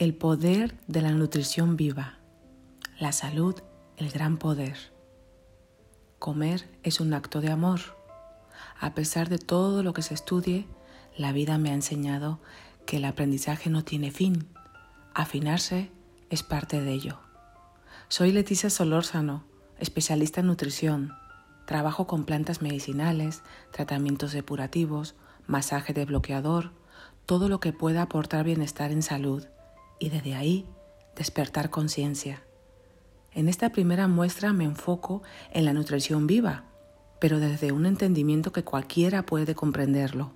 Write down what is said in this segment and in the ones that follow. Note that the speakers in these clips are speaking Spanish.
El poder de la nutrición viva. La salud, el gran poder. Comer es un acto de amor. A pesar de todo lo que se estudie, la vida me ha enseñado que el aprendizaje no tiene fin. Afinarse es parte de ello. Soy Leticia Solórzano, especialista en nutrición. Trabajo con plantas medicinales, tratamientos depurativos, masaje desbloqueador, todo lo que pueda aportar bienestar en salud y desde ahí despertar conciencia. En esta primera muestra me enfoco en la nutrición viva, pero desde un entendimiento que cualquiera puede comprenderlo.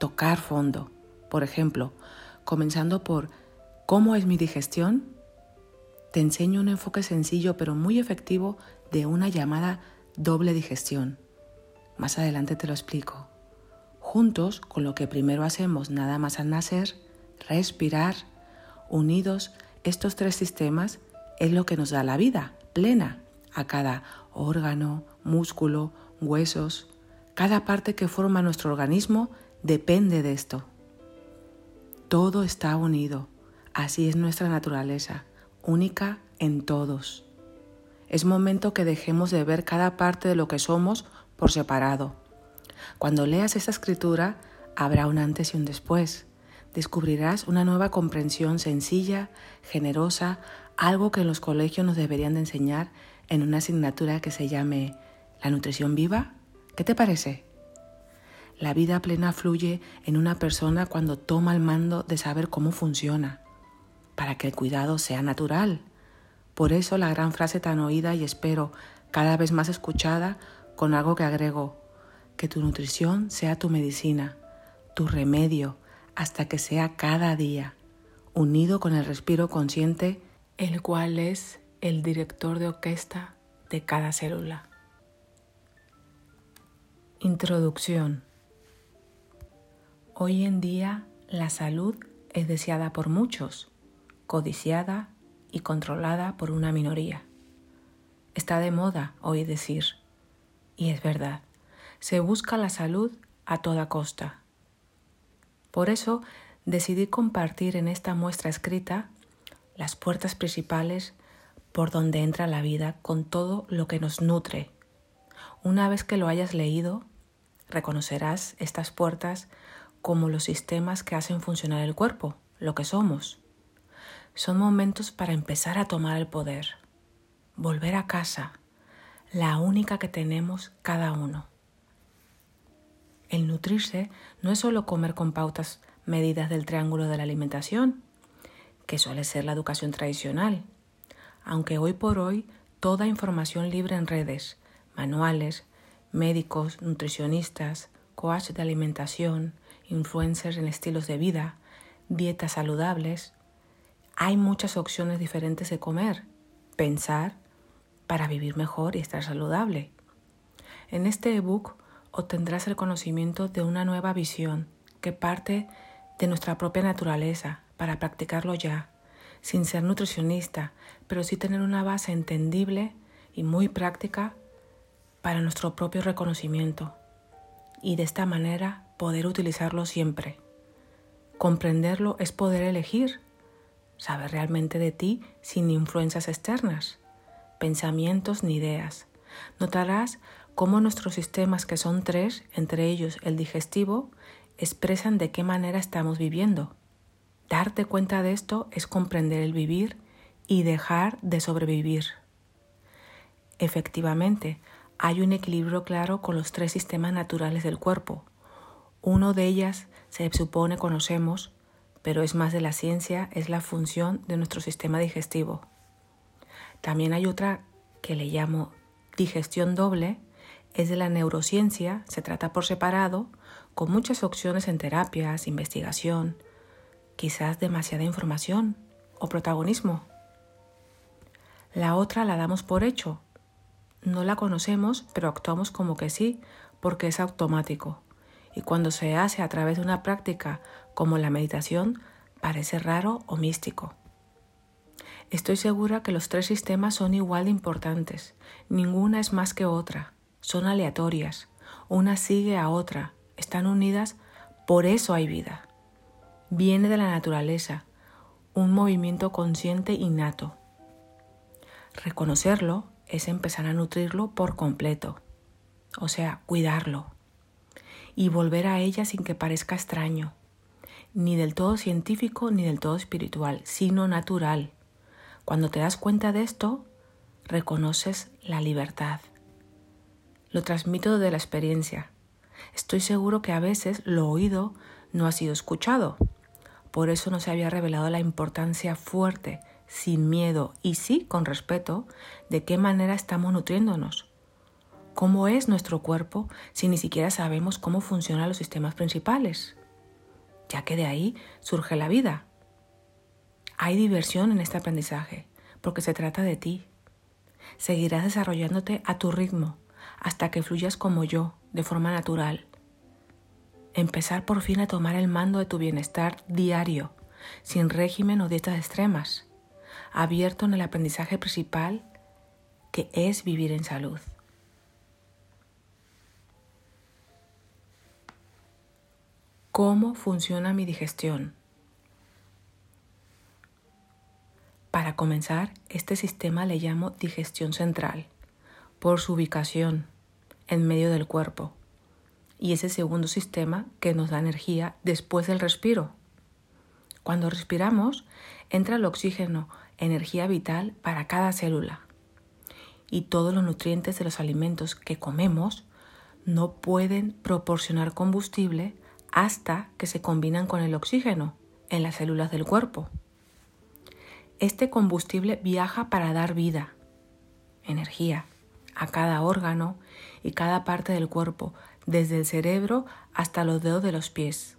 Tocar fondo. Por ejemplo, comenzando por ¿cómo es mi digestión? Te enseño un enfoque sencillo pero muy efectivo de una llamada doble digestión. Más adelante te lo explico. Juntos, con lo que primero hacemos nada más al nacer, respirar, Unidos, estos tres sistemas es lo que nos da la vida plena a cada órgano, músculo, huesos. Cada parte que forma nuestro organismo depende de esto. Todo está unido. Así es nuestra naturaleza, única en todos. Es momento que dejemos de ver cada parte de lo que somos por separado. Cuando leas esta escritura, habrá un antes y un después descubrirás una nueva comprensión sencilla, generosa, algo que en los colegios nos deberían de enseñar en una asignatura que se llame la nutrición viva. ¿Qué te parece? La vida plena fluye en una persona cuando toma el mando de saber cómo funciona, para que el cuidado sea natural. Por eso la gran frase tan oída y espero cada vez más escuchada con algo que agrego, que tu nutrición sea tu medicina, tu remedio, hasta que sea cada día, unido con el respiro consciente, el cual es el director de orquesta de cada célula. Introducción. Hoy en día la salud es deseada por muchos, codiciada y controlada por una minoría. Está de moda hoy decir, y es verdad, se busca la salud a toda costa por eso decidí compartir en esta muestra escrita las puertas principales por donde entra la vida con todo lo que nos nutre. Una vez que lo hayas leído, reconocerás estas puertas como los sistemas que hacen funcionar el cuerpo, lo que somos. Son momentos para empezar a tomar el poder, volver a casa, la única que tenemos cada uno. El nutrirse no es solo comer con pautas medidas del triángulo de la alimentación, que suele ser la educación tradicional, aunque hoy por hoy toda información libre en redes, manuales, médicos, nutricionistas, coach de alimentación, influencers en estilos de vida, dietas saludables, hay muchas opciones diferentes de comer, pensar, para vivir mejor y estar saludable. En este ebook obtendrás el conocimiento de una nueva visión que parte de nuestra propia naturaleza para practicarlo ya, sin ser nutricionista, pero sí tener una base entendible y muy práctica para nuestro propio reconocimiento y de esta manera poder utilizarlo siempre. Comprenderlo es poder elegir, saber realmente de ti sin influencias externas, pensamientos ni ideas. Notarás cómo nuestros sistemas, que son tres, entre ellos el digestivo, expresan de qué manera estamos viviendo. Darte cuenta de esto es comprender el vivir y dejar de sobrevivir. Efectivamente, hay un equilibrio claro con los tres sistemas naturales del cuerpo. Uno de ellas se supone conocemos, pero es más de la ciencia, es la función de nuestro sistema digestivo. También hay otra que le llamo digestión doble, es de la neurociencia, se trata por separado, con muchas opciones en terapias, investigación, quizás demasiada información o protagonismo. La otra la damos por hecho. No la conocemos, pero actuamos como que sí, porque es automático. Y cuando se hace a través de una práctica como la meditación, parece raro o místico. Estoy segura que los tres sistemas son igual de importantes. Ninguna es más que otra son aleatorias, una sigue a otra, están unidas, por eso hay vida. Viene de la naturaleza, un movimiento consciente innato. Reconocerlo es empezar a nutrirlo por completo, o sea, cuidarlo, y volver a ella sin que parezca extraño, ni del todo científico ni del todo espiritual, sino natural. Cuando te das cuenta de esto, reconoces la libertad. Lo transmito de la experiencia. Estoy seguro que a veces lo oído no ha sido escuchado. Por eso no se había revelado la importancia fuerte, sin miedo y sí con respeto, de qué manera estamos nutriéndonos. ¿Cómo es nuestro cuerpo si ni siquiera sabemos cómo funcionan los sistemas principales? Ya que de ahí surge la vida. Hay diversión en este aprendizaje, porque se trata de ti. Seguirás desarrollándote a tu ritmo, hasta que fluyas como yo, de forma natural, empezar por fin a tomar el mando de tu bienestar diario, sin régimen o dietas extremas, abierto en el aprendizaje principal que es vivir en salud. ¿Cómo funciona mi digestión? Para comenzar, este sistema le llamo digestión central, por su ubicación en medio del cuerpo y ese segundo sistema que nos da energía después del respiro. Cuando respiramos, entra el oxígeno, energía vital para cada célula. Y todos los nutrientes de los alimentos que comemos no pueden proporcionar combustible hasta que se combinan con el oxígeno en las células del cuerpo. Este combustible viaja para dar vida, energía, a cada órgano y cada parte del cuerpo, desde el cerebro hasta los dedos de los pies.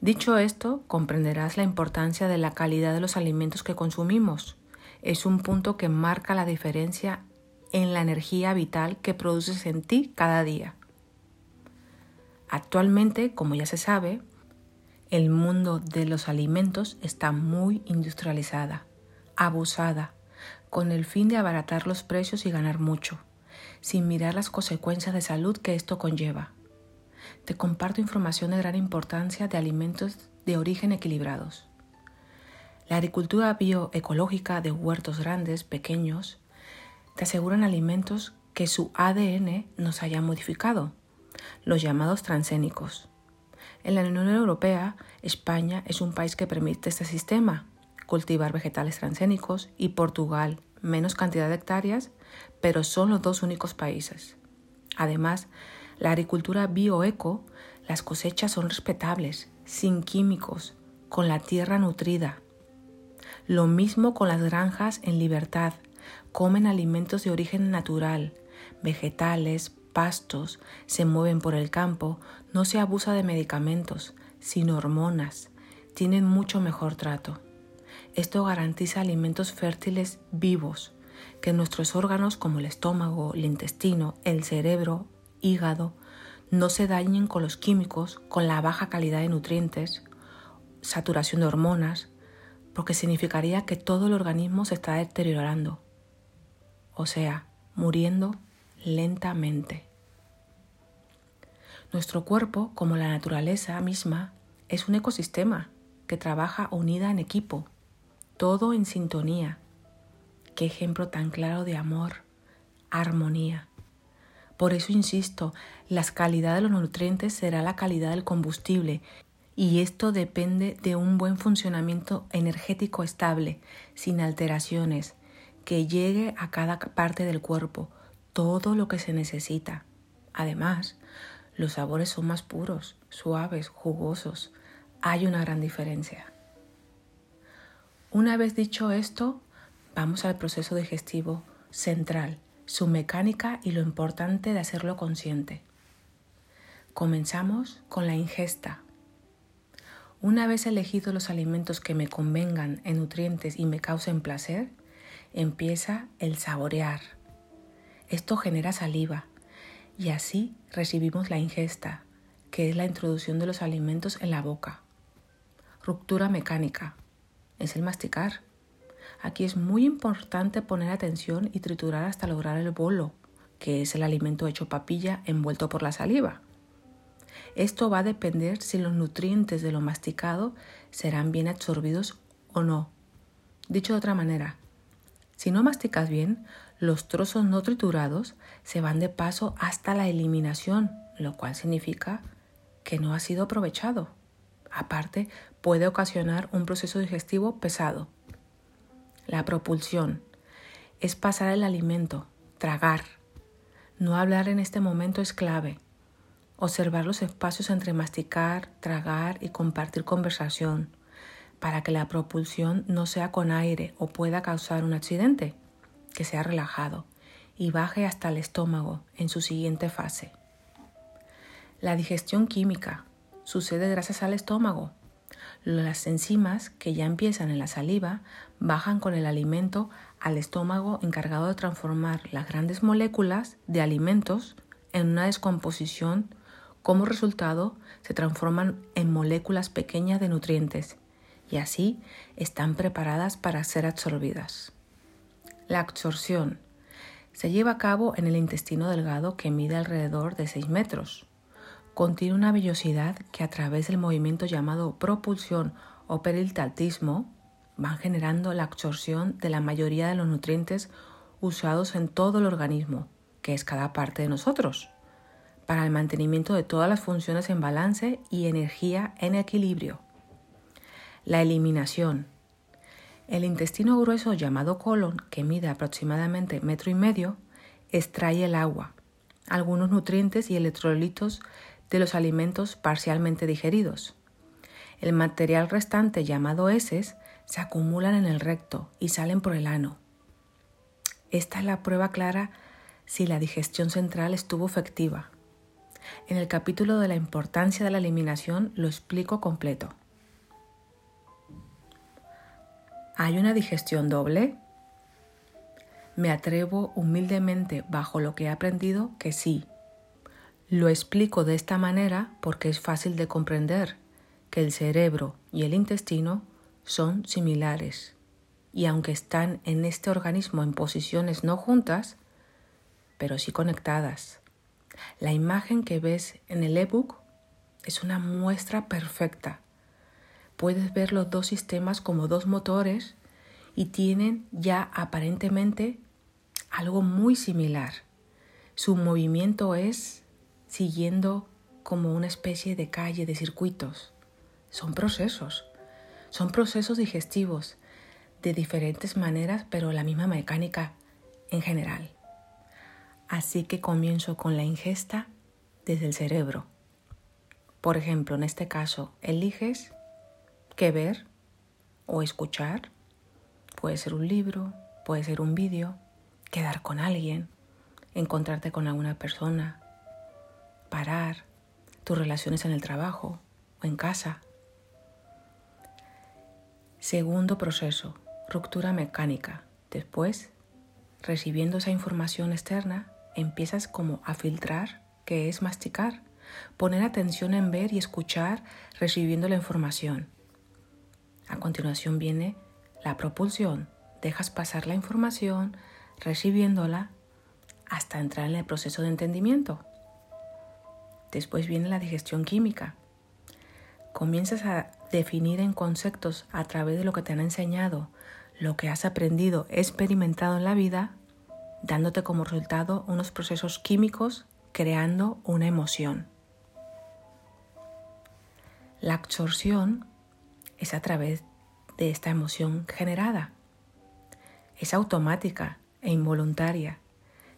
Dicho esto, comprenderás la importancia de la calidad de los alimentos que consumimos. Es un punto que marca la diferencia en la energía vital que produces en ti cada día. Actualmente, como ya se sabe, el mundo de los alimentos está muy industrializada, abusada, con el fin de abaratar los precios y ganar mucho sin mirar las consecuencias de salud que esto conlleva. Te comparto información de gran importancia de alimentos de origen equilibrados. La agricultura bioecológica de huertos grandes, pequeños, te aseguran alimentos que su ADN nos haya modificado, los llamados transgénicos. En la Unión Europea, España es un país que permite este sistema, cultivar vegetales transgénicos, y Portugal, menos cantidad de hectáreas, pero son los dos únicos países. Además, la agricultura bioeco, las cosechas son respetables, sin químicos, con la tierra nutrida. Lo mismo con las granjas en libertad, comen alimentos de origen natural, vegetales, pastos, se mueven por el campo, no se abusa de medicamentos, sin hormonas, tienen mucho mejor trato. Esto garantiza alimentos fértiles vivos, que nuestros órganos como el estómago, el intestino, el cerebro, hígado, no se dañen con los químicos, con la baja calidad de nutrientes, saturación de hormonas, porque significaría que todo el organismo se está deteriorando, o sea, muriendo lentamente. Nuestro cuerpo, como la naturaleza misma, es un ecosistema que trabaja unida en equipo todo en sintonía. Qué ejemplo tan claro de amor, armonía. Por eso insisto, la calidad de los nutrientes será la calidad del combustible y esto depende de un buen funcionamiento energético estable, sin alteraciones, que llegue a cada parte del cuerpo todo lo que se necesita. Además, los sabores son más puros, suaves, jugosos. Hay una gran diferencia. Una vez dicho esto, vamos al proceso digestivo central, su mecánica y lo importante de hacerlo consciente. Comenzamos con la ingesta. Una vez elegido los alimentos que me convengan en nutrientes y me causen placer, empieza el saborear. Esto genera saliva y así recibimos la ingesta, que es la introducción de los alimentos en la boca. Ruptura mecánica es el masticar. Aquí es muy importante poner atención y triturar hasta lograr el bolo, que es el alimento hecho papilla envuelto por la saliva. Esto va a depender si los nutrientes de lo masticado serán bien absorbidos o no. Dicho de otra manera, si no masticas bien, los trozos no triturados se van de paso hasta la eliminación, lo cual significa que no ha sido aprovechado. Aparte, puede ocasionar un proceso digestivo pesado. La propulsión es pasar el alimento, tragar. No hablar en este momento es clave. Observar los espacios entre masticar, tragar y compartir conversación para que la propulsión no sea con aire o pueda causar un accidente, que sea relajado y baje hasta el estómago en su siguiente fase. La digestión química sucede gracias al estómago. Las enzimas que ya empiezan en la saliva bajan con el alimento al estómago encargado de transformar las grandes moléculas de alimentos en una descomposición. Como resultado, se transforman en moléculas pequeñas de nutrientes y así están preparadas para ser absorbidas. La absorción se lleva a cabo en el intestino delgado que mide alrededor de 6 metros. Contiene una vellosidad que a través del movimiento llamado propulsión o peristaltismo van generando la absorción de la mayoría de los nutrientes usados en todo el organismo, que es cada parte de nosotros, para el mantenimiento de todas las funciones en balance y energía en equilibrio. La eliminación. El intestino grueso llamado colon, que mide aproximadamente metro y medio, extrae el agua, algunos nutrientes y electrolitos de los alimentos parcialmente digeridos. El material restante llamado heces se acumulan en el recto y salen por el ano. Esta es la prueba clara si la digestión central estuvo efectiva. En el capítulo de la importancia de la eliminación lo explico completo. ¿Hay una digestión doble? Me atrevo humildemente bajo lo que he aprendido que sí. Lo explico de esta manera porque es fácil de comprender que el cerebro y el intestino son similares y aunque están en este organismo en posiciones no juntas, pero sí conectadas. La imagen que ves en el ebook es una muestra perfecta puedes ver los dos sistemas como dos motores y tienen ya aparentemente algo muy similar. Su movimiento es siguiendo como una especie de calle de circuitos. Son procesos, son procesos digestivos de diferentes maneras, pero la misma mecánica en general. Así que comienzo con la ingesta desde el cerebro. Por ejemplo, en este caso, eliges que ver o escuchar. Puede ser un libro, puede ser un vídeo, quedar con alguien, encontrarte con alguna persona, parar, tus relaciones en el trabajo o en casa. Segundo proceso, ruptura mecánica. Después, recibiendo esa información externa, empiezas como a filtrar, que es masticar, poner atención en ver y escuchar recibiendo la información. A continuación viene la propulsión. Dejas pasar la información, recibiéndola, hasta entrar en el proceso de entendimiento. Después viene la digestión química. Comienzas a definir en conceptos a través de lo que te han enseñado, lo que has aprendido, experimentado en la vida, dándote como resultado unos procesos químicos creando una emoción. La absorción es a través de esta emoción generada. Es automática e involuntaria.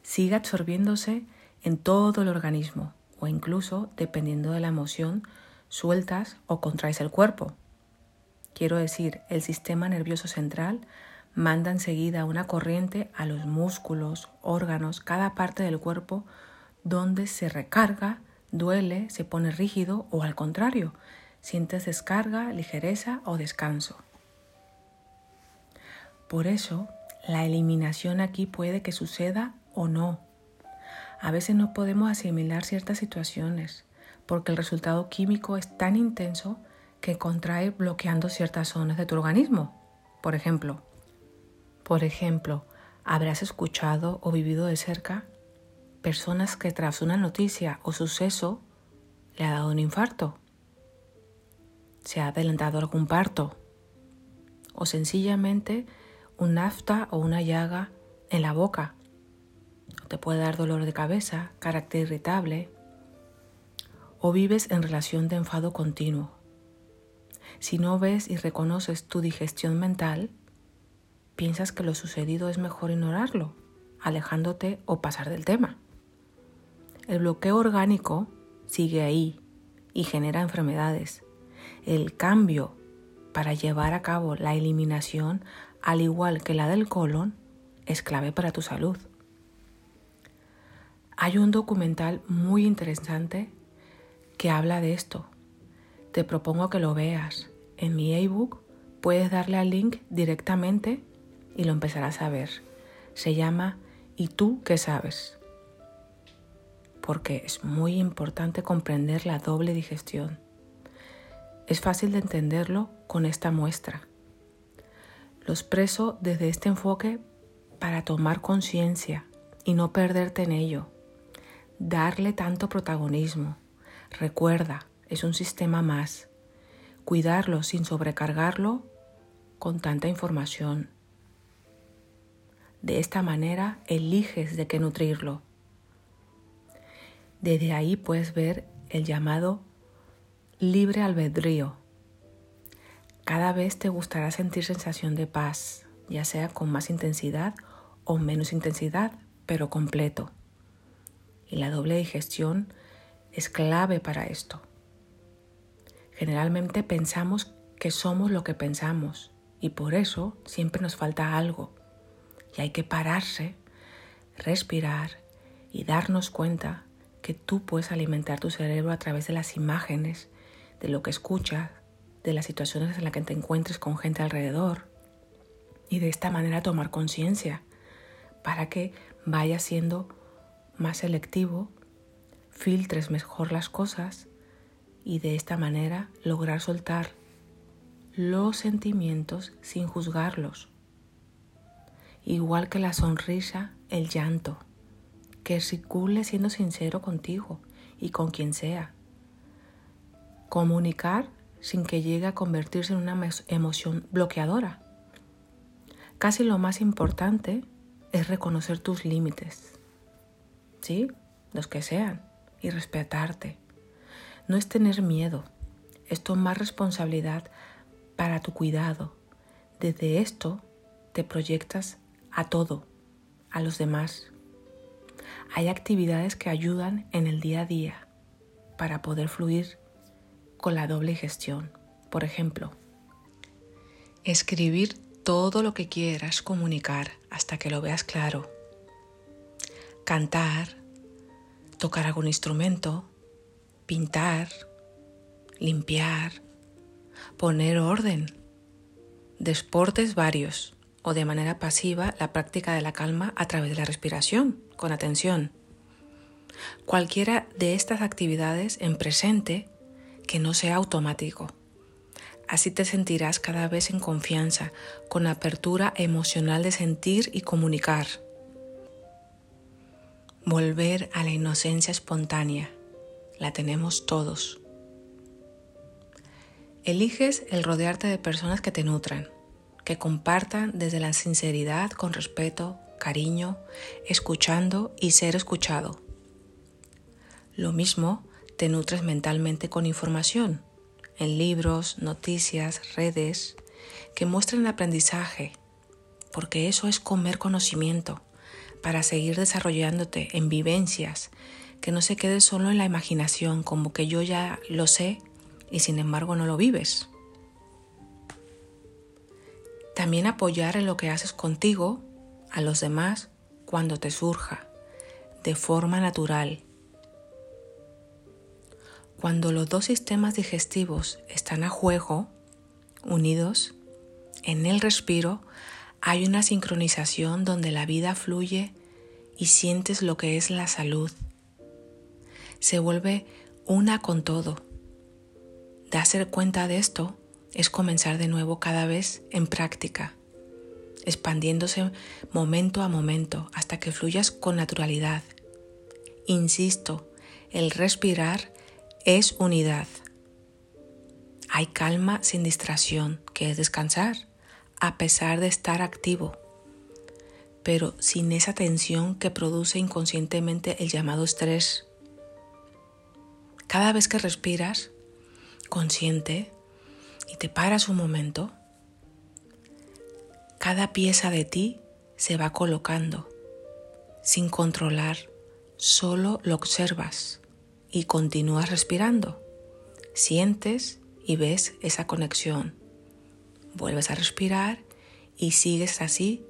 Sigue absorbiéndose en todo el organismo o incluso, dependiendo de la emoción, sueltas o contraes el cuerpo. Quiero decir, el sistema nervioso central manda enseguida una corriente a los músculos, órganos, cada parte del cuerpo donde se recarga, duele, se pone rígido o al contrario, sientes descarga, ligereza o descanso. Por eso, la eliminación aquí puede que suceda o no. A veces no podemos asimilar ciertas situaciones porque el resultado químico es tan intenso que contrae bloqueando ciertas zonas de tu organismo. Por ejemplo, por ejemplo, habrás escuchado o vivido de cerca personas que tras una noticia o suceso le ha dado un infarto se ha adelantado algún parto o sencillamente un afta o una llaga en la boca. Te puede dar dolor de cabeza, carácter irritable o vives en relación de enfado continuo. Si no ves y reconoces tu digestión mental, piensas que lo sucedido es mejor ignorarlo, alejándote o pasar del tema. El bloqueo orgánico sigue ahí y genera enfermedades. El cambio para llevar a cabo la eliminación, al igual que la del colon, es clave para tu salud. Hay un documental muy interesante que habla de esto. Te propongo que lo veas. En mi ebook puedes darle al link directamente y lo empezarás a ver. Se llama ¿Y tú qué sabes? Porque es muy importante comprender la doble digestión. Es fácil de entenderlo con esta muestra. Lo expreso desde este enfoque para tomar conciencia y no perderte en ello. Darle tanto protagonismo. Recuerda, es un sistema más. Cuidarlo sin sobrecargarlo con tanta información. De esta manera eliges de qué nutrirlo. Desde ahí puedes ver el llamado libre albedrío. Cada vez te gustará sentir sensación de paz, ya sea con más intensidad o menos intensidad, pero completo. Y la doble digestión es clave para esto. Generalmente pensamos que somos lo que pensamos y por eso siempre nos falta algo y hay que pararse, respirar y darnos cuenta que tú puedes alimentar tu cerebro a través de las imágenes, de lo que escuchas, de las situaciones en las que te encuentres con gente alrededor y de esta manera tomar conciencia para que vayas siendo más selectivo, filtres mejor las cosas y de esta manera lograr soltar los sentimientos sin juzgarlos igual que la sonrisa, el llanto, que circule siendo sincero contigo y con quien sea. Comunicar sin que llegue a convertirse en una emoción bloqueadora. Casi lo más importante es reconocer tus límites, ¿sí? Los que sean, y respetarte. No es tener miedo, es tomar responsabilidad para tu cuidado. Desde esto te proyectas a todo, a los demás. Hay actividades que ayudan en el día a día para poder fluir con la doble gestión. Por ejemplo, escribir todo lo que quieras comunicar hasta que lo veas claro. Cantar, tocar algún instrumento, pintar, limpiar, poner orden, deportes varios o de manera pasiva la práctica de la calma a través de la respiración, con atención. Cualquiera de estas actividades en presente que no sea automático. Así te sentirás cada vez en confianza, con apertura emocional de sentir y comunicar. Volver a la inocencia espontánea. La tenemos todos. Eliges el rodearte de personas que te nutran, que compartan desde la sinceridad con respeto, cariño, escuchando y ser escuchado. Lo mismo te nutres mentalmente con información, en libros, noticias, redes, que muestren aprendizaje, porque eso es comer conocimiento, para seguir desarrollándote en vivencias, que no se quede solo en la imaginación, como que yo ya lo sé y sin embargo no lo vives. También apoyar en lo que haces contigo, a los demás, cuando te surja, de forma natural. Cuando los dos sistemas digestivos están a juego, unidos, en el respiro hay una sincronización donde la vida fluye y sientes lo que es la salud. Se vuelve una con todo. Darse cuenta de esto es comenzar de nuevo cada vez en práctica, expandiéndose momento a momento hasta que fluyas con naturalidad. Insisto, el respirar es unidad. Hay calma sin distracción, que es descansar, a pesar de estar activo, pero sin esa tensión que produce inconscientemente el llamado estrés. Cada vez que respiras, consciente, y te paras un momento, cada pieza de ti se va colocando sin controlar, solo lo observas y continúas respirando. Sientes y ves esa conexión. Vuelves a respirar y sigues así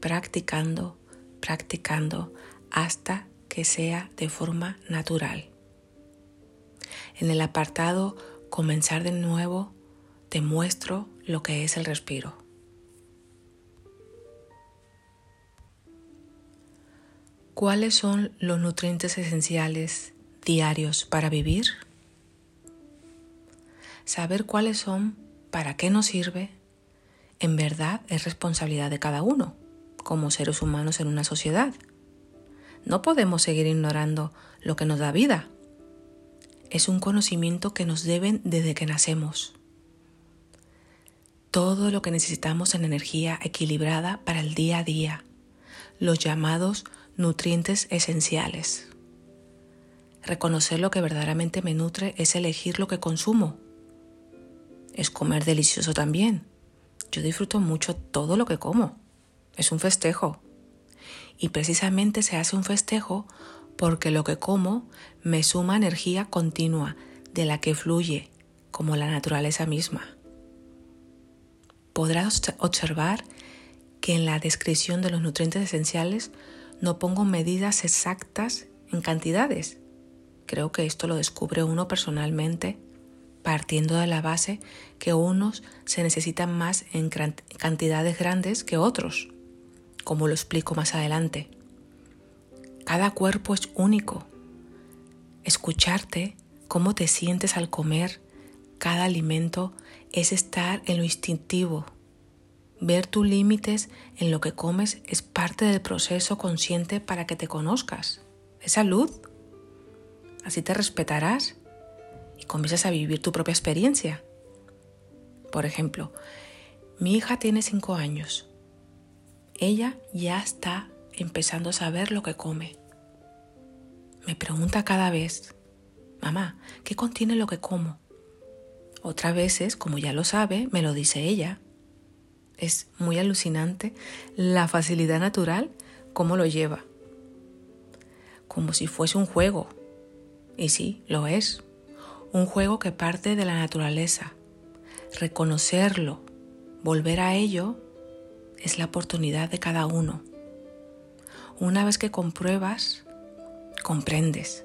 practicando, practicando hasta que sea de forma natural. En el apartado Comenzar de nuevo te muestro lo que es el respiro. ¿Cuáles son los nutrientes esenciales diarios para vivir? Saber cuáles son, para qué nos sirve, en verdad es responsabilidad de cada uno, como seres humanos en una sociedad. No podemos seguir ignorando lo que nos da vida. Es un conocimiento que nos deben desde que nacemos. Todo lo que necesitamos en energía equilibrada para el día a día, los llamados nutrientes esenciales. Reconocer lo que verdaderamente me nutre es elegir lo que consumo. Es comer delicioso también. Yo disfruto mucho todo lo que como. Es un festejo. Y precisamente se hace un festejo porque lo que como me suma energía continua de la que fluye como la naturaleza misma. Podrás observar que en la descripción de los nutrientes esenciales no pongo medidas exactas en cantidades. Creo que esto lo descubre uno personalmente partiendo de la base que unos se necesitan más en cantidades grandes que otros, como lo explico más adelante. Cada cuerpo es único. Escucharte, cómo te sientes al comer cada alimento, es estar en lo instintivo, Ver tus límites en lo que comes es parte del proceso consciente para que te conozcas. Es salud. Así te respetarás y comienzas a vivir tu propia experiencia. Por ejemplo, mi hija tiene cinco años. Ella ya está empezando a saber lo que come. Me pregunta cada vez, mamá, ¿qué contiene lo que como? Otras veces, como ya lo sabe, me lo dice ella. Es muy alucinante la facilidad natural, cómo lo lleva. Como si fuese un juego. Y sí, lo es. Un juego que parte de la naturaleza. Reconocerlo, volver a ello, es la oportunidad de cada uno. Una vez que compruebas, comprendes.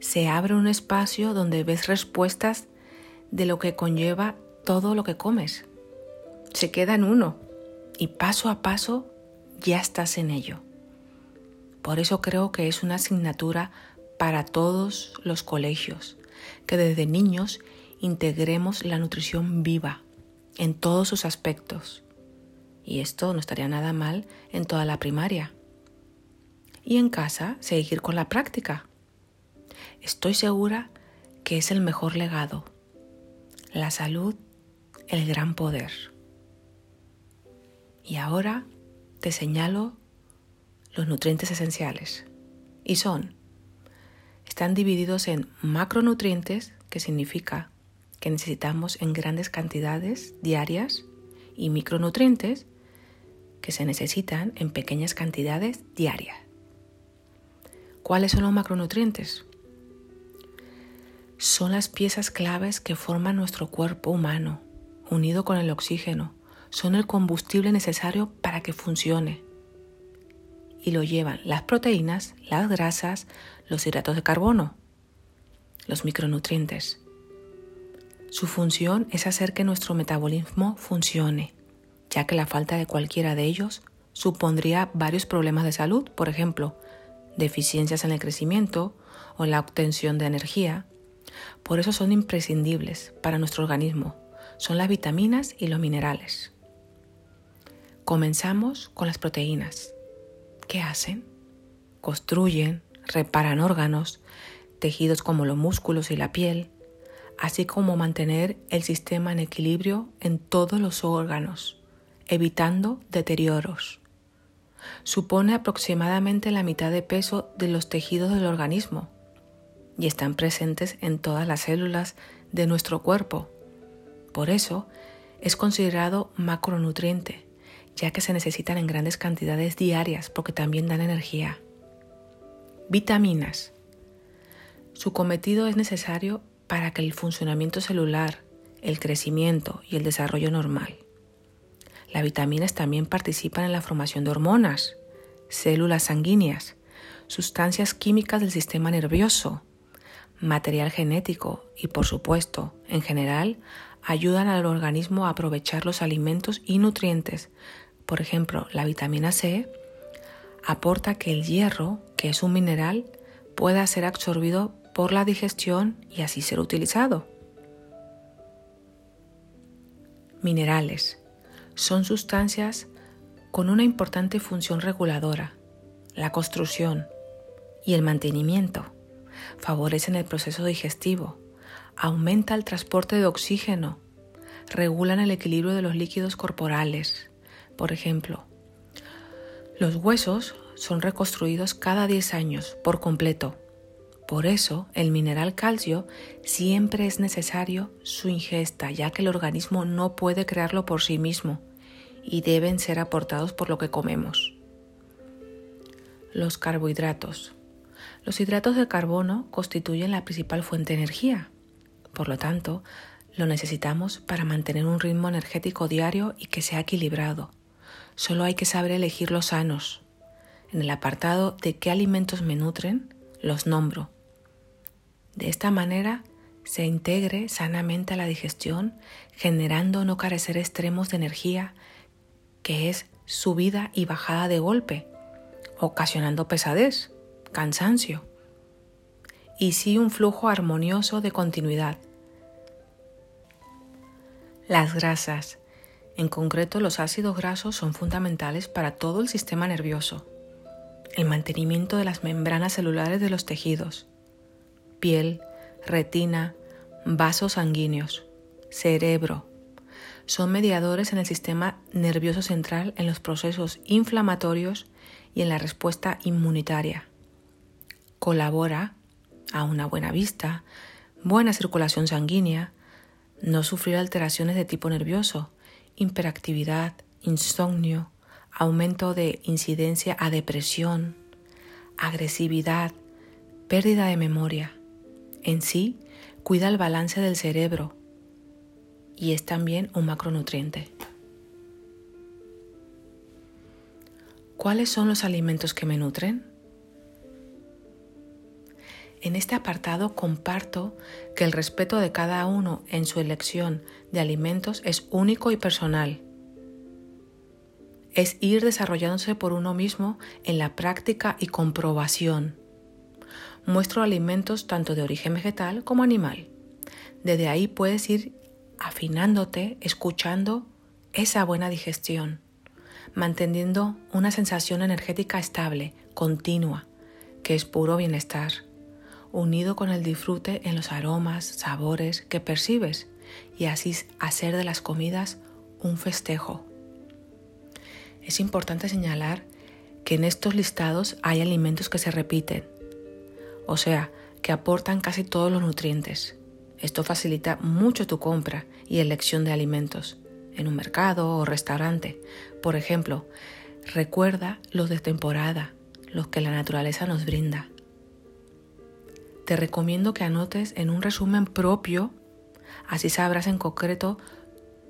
Se abre un espacio donde ves respuestas de lo que conlleva todo lo que comes se queda en uno y paso a paso ya estás en ello. Por eso creo que es una asignatura para todos los colegios, que desde niños integremos la nutrición viva en todos sus aspectos. Y esto no estaría nada mal en toda la primaria. Y en casa seguir con la práctica. Estoy segura que es el mejor legado. La salud, el gran poder. Y ahora te señalo los nutrientes esenciales. Y son, están divididos en macronutrientes, que significa que necesitamos en grandes cantidades diarias, y micronutrientes, que se necesitan en pequeñas cantidades diarias. ¿Cuáles son los macronutrientes? Son las piezas claves que forman nuestro cuerpo humano, unido con el oxígeno, son el combustible necesario para que funcione. Y lo llevan las proteínas, las grasas, los hidratos de carbono, los micronutrientes. Su función es hacer que nuestro metabolismo funcione, ya que la falta de cualquiera de ellos supondría varios problemas de salud, por ejemplo, deficiencias en el crecimiento o la obtención de energía. Por eso son imprescindibles para nuestro organismo. Son las vitaminas y los minerales. Comenzamos con las proteínas. ¿Qué hacen? Construyen, reparan órganos, tejidos como los músculos y la piel, así como mantener el sistema en equilibrio en todos los órganos, evitando deterioros. Supone aproximadamente la mitad de peso de los tejidos del organismo y están presentes en todas las células de nuestro cuerpo. Por eso es considerado macronutriente, ya que se necesitan en grandes cantidades diarias porque también dan energía. Vitaminas. Su cometido es necesario para que el funcionamiento celular, el crecimiento y el desarrollo normal. Las vitaminas también participan en la formación de hormonas, células sanguíneas, sustancias químicas del sistema nervioso, material genético y, por supuesto, en general, ayudan al organismo a aprovechar los alimentos y nutrientes. Por ejemplo, la vitamina C aporta que el hierro, que es un mineral, pueda ser absorbido por la digestión y así ser utilizado. Minerales son sustancias con una importante función reguladora, la construcción y el mantenimiento. Favorecen el proceso digestivo, aumenta el transporte de oxígeno, regulan el equilibrio de los líquidos corporales. Por ejemplo, los huesos son reconstruidos cada 10 años por completo. Por eso, el mineral calcio siempre es necesario su ingesta, ya que el organismo no puede crearlo por sí mismo y deben ser aportados por lo que comemos. Los carbohidratos. Los hidratos de carbono constituyen la principal fuente de energía. Por lo tanto, lo necesitamos para mantener un ritmo energético diario y que sea equilibrado. Solo hay que saber elegir los sanos. En el apartado de qué alimentos me nutren, los nombro. De esta manera se integre sanamente a la digestión, generando no carecer extremos de energía, que es subida y bajada de golpe, ocasionando pesadez, cansancio, y sí un flujo armonioso de continuidad. Las grasas, en concreto los ácidos grasos, son fundamentales para todo el sistema nervioso, el mantenimiento de las membranas celulares de los tejidos, piel, retina, vasos sanguíneos, cerebro. Son mediadores en el sistema nervioso central en los procesos inflamatorios y en la respuesta inmunitaria. Colabora a una buena vista, buena circulación sanguínea, no sufrir alteraciones de tipo nervioso, hiperactividad, insomnio, aumento de incidencia a depresión, agresividad, pérdida de memoria. En sí, cuida el balance del cerebro y es también un macronutriente. ¿Cuáles son los alimentos que me nutren? En este apartado comparto que el respeto de cada uno en su elección de alimentos es único y personal. Es ir desarrollándose por uno mismo en la práctica y comprobación. Muestro alimentos tanto de origen vegetal como animal. Desde ahí puedes ir afinándote, escuchando esa buena digestión, manteniendo una sensación energética estable, continua, que es puro bienestar unido con el disfrute en los aromas, sabores que percibes y así hacer de las comidas un festejo. Es importante señalar que en estos listados hay alimentos que se repiten, o sea, que aportan casi todos los nutrientes. Esto facilita mucho tu compra y elección de alimentos en un mercado o restaurante. Por ejemplo, recuerda los de temporada, los que la naturaleza nos brinda te recomiendo que anotes en un resumen propio, así sabrás en concreto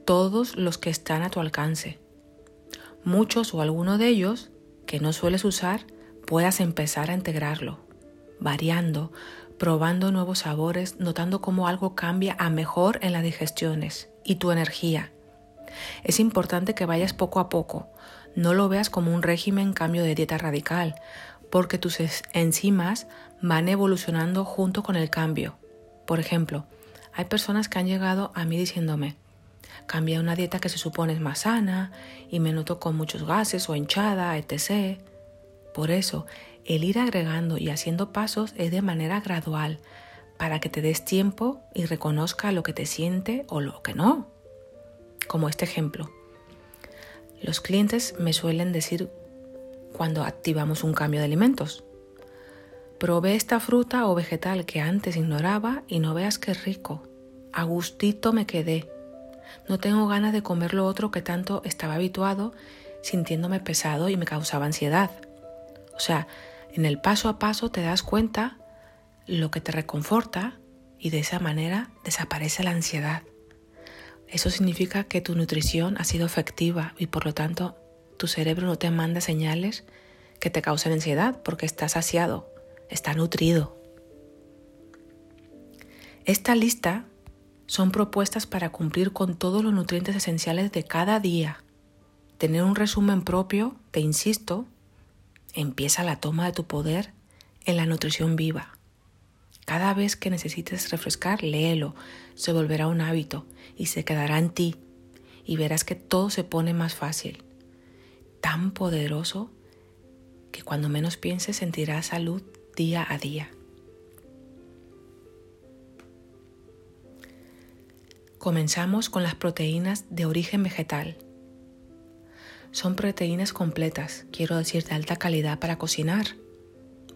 todos los que están a tu alcance. Muchos o alguno de ellos que no sueles usar, puedas empezar a integrarlo, variando, probando nuevos sabores, notando cómo algo cambia a mejor en las digestiones y tu energía. Es importante que vayas poco a poco, no lo veas como un régimen cambio de dieta radical, porque tus enzimas van evolucionando junto con el cambio. Por ejemplo, hay personas que han llegado a mí diciéndome, cambia una dieta que se supone es más sana y me noto con muchos gases o hinchada, etc. Por eso, el ir agregando y haciendo pasos es de manera gradual para que te des tiempo y reconozca lo que te siente o lo que no. Como este ejemplo. Los clientes me suelen decir cuando activamos un cambio de alimentos. Probé esta fruta o vegetal que antes ignoraba y no veas qué rico. A gustito me quedé. No tengo ganas de comer lo otro que tanto estaba habituado, sintiéndome pesado y me causaba ansiedad. O sea, en el paso a paso te das cuenta lo que te reconforta y de esa manera desaparece la ansiedad. Eso significa que tu nutrición ha sido efectiva y por lo tanto tu cerebro no te manda señales que te causen ansiedad porque está saciado, está nutrido. Esta lista son propuestas para cumplir con todos los nutrientes esenciales de cada día. Tener un resumen propio, te insisto, empieza la toma de tu poder en la nutrición viva. Cada vez que necesites refrescar, léelo, se volverá un hábito y se quedará en ti y verás que todo se pone más fácil, tan poderoso que cuando menos pienses sentirás salud día a día. Comenzamos con las proteínas de origen vegetal. Son proteínas completas, quiero decir de alta calidad para cocinar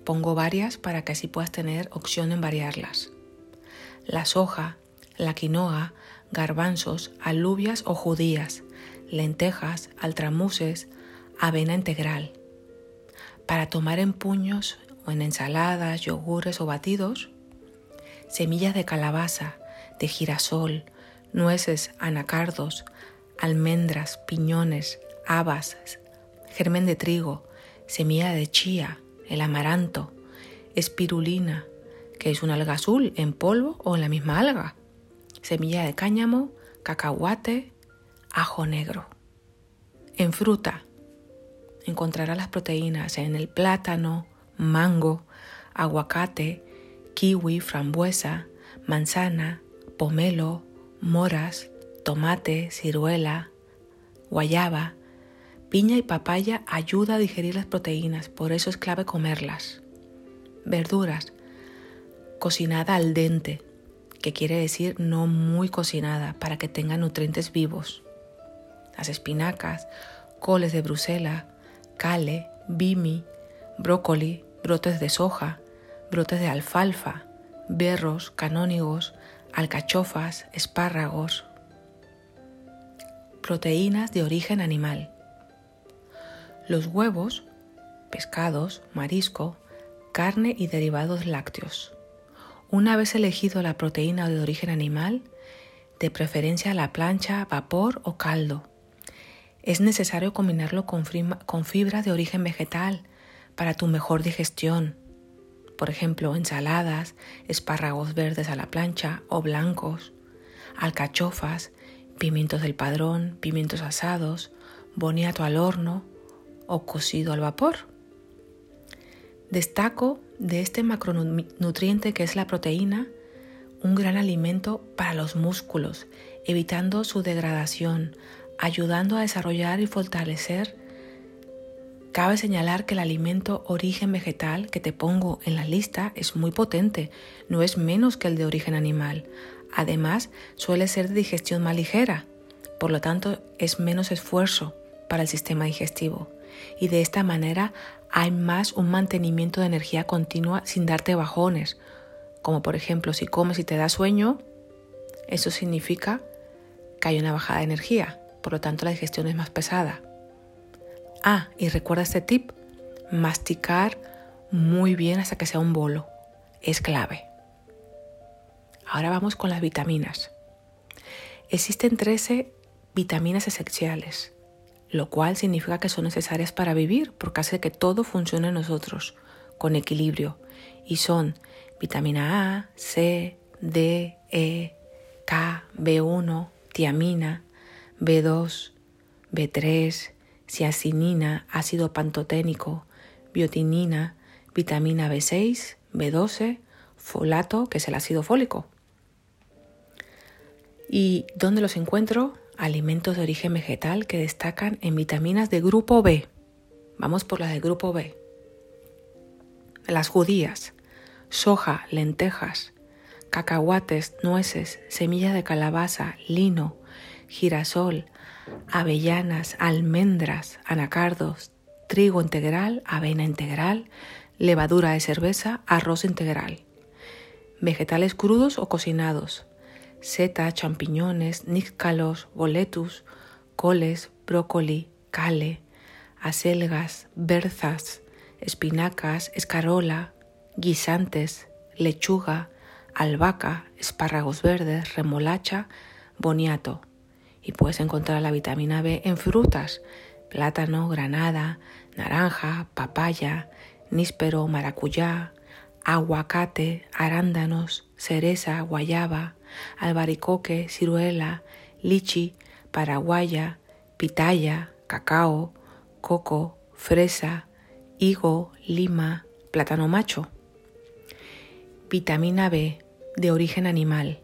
Pongo varias para que así puedas tener opción en variarlas. La soja, la quinoa, garbanzos, alubias o judías, lentejas, altramuses, avena integral. Para tomar en puños o en ensaladas, yogures o batidos, semillas de calabaza, de girasol, nueces, anacardos, almendras, piñones, habas, germen de trigo, semilla de chía, el amaranto, espirulina, que es una alga azul en polvo o en la misma alga, semilla de cáñamo, cacahuate, ajo negro. En fruta encontrará las proteínas en el plátano, mango, aguacate, kiwi, frambuesa, manzana, pomelo, moras, tomate, ciruela, guayaba, Piña y papaya ayuda a digerir las proteínas, por eso es clave comerlas. Verduras. Cocinada al dente, que quiere decir no muy cocinada, para que tenga nutrientes vivos. Las espinacas, coles de Bruselas, cale, bimi, brócoli, brotes de soja, brotes de alfalfa, berros, canónigos, alcachofas, espárragos. Proteínas de origen animal los huevos, pescados, marisco, carne y derivados lácteos. Una vez elegido la proteína de origen animal, de preferencia la plancha, vapor o caldo. Es necesario combinarlo con, con fibras de origen vegetal para tu mejor digestión. Por ejemplo, ensaladas, espárragos verdes a la plancha o blancos, alcachofas, pimientos del padrón, pimientos asados, boniato al horno, o cocido al vapor. Destaco de este macronutriente que es la proteína, un gran alimento para los músculos, evitando su degradación, ayudando a desarrollar y fortalecer. Cabe señalar que el alimento origen vegetal que te pongo en la lista es muy potente, no es menos que el de origen animal. Además, suele ser de digestión más ligera, por lo tanto es menos esfuerzo para el sistema digestivo y de esta manera hay más un mantenimiento de energía continua sin darte bajones, como por ejemplo si comes y te da sueño, eso significa que hay una bajada de energía, por lo tanto la digestión es más pesada. Ah, y recuerda este tip, masticar muy bien hasta que sea un bolo, es clave. Ahora vamos con las vitaminas. Existen 13 vitaminas esenciales lo cual significa que son necesarias para vivir, porque hace que todo funcione en nosotros con equilibrio. Y son vitamina A, C, D, E, K, B1, tiamina, B2, B3, ciacinina, ácido pantoténico, biotinina, vitamina B6, B12, folato, que es el ácido fólico. ¿Y dónde los encuentro? Alimentos de origen vegetal que destacan en vitaminas de grupo B. Vamos por las de grupo B. Las judías, soja, lentejas, cacahuates, nueces, semillas de calabaza, lino, girasol, avellanas, almendras, anacardos, trigo integral, avena integral, levadura de cerveza, arroz integral. Vegetales crudos o cocinados, seta, champiñones, níscalos, boletus, coles, brócoli, cale, acelgas, berzas, espinacas, escarola, guisantes, lechuga, albahaca, espárragos verdes, remolacha, boniato. Y puedes encontrar la vitamina B en frutas, plátano, granada, naranja, papaya, níspero, maracuyá, aguacate, arándanos, cereza, guayaba, albaricoque, ciruela, lichi, paraguaya, pitaya, cacao, coco, fresa, higo, lima, plátano macho. Vitamina B de origen animal.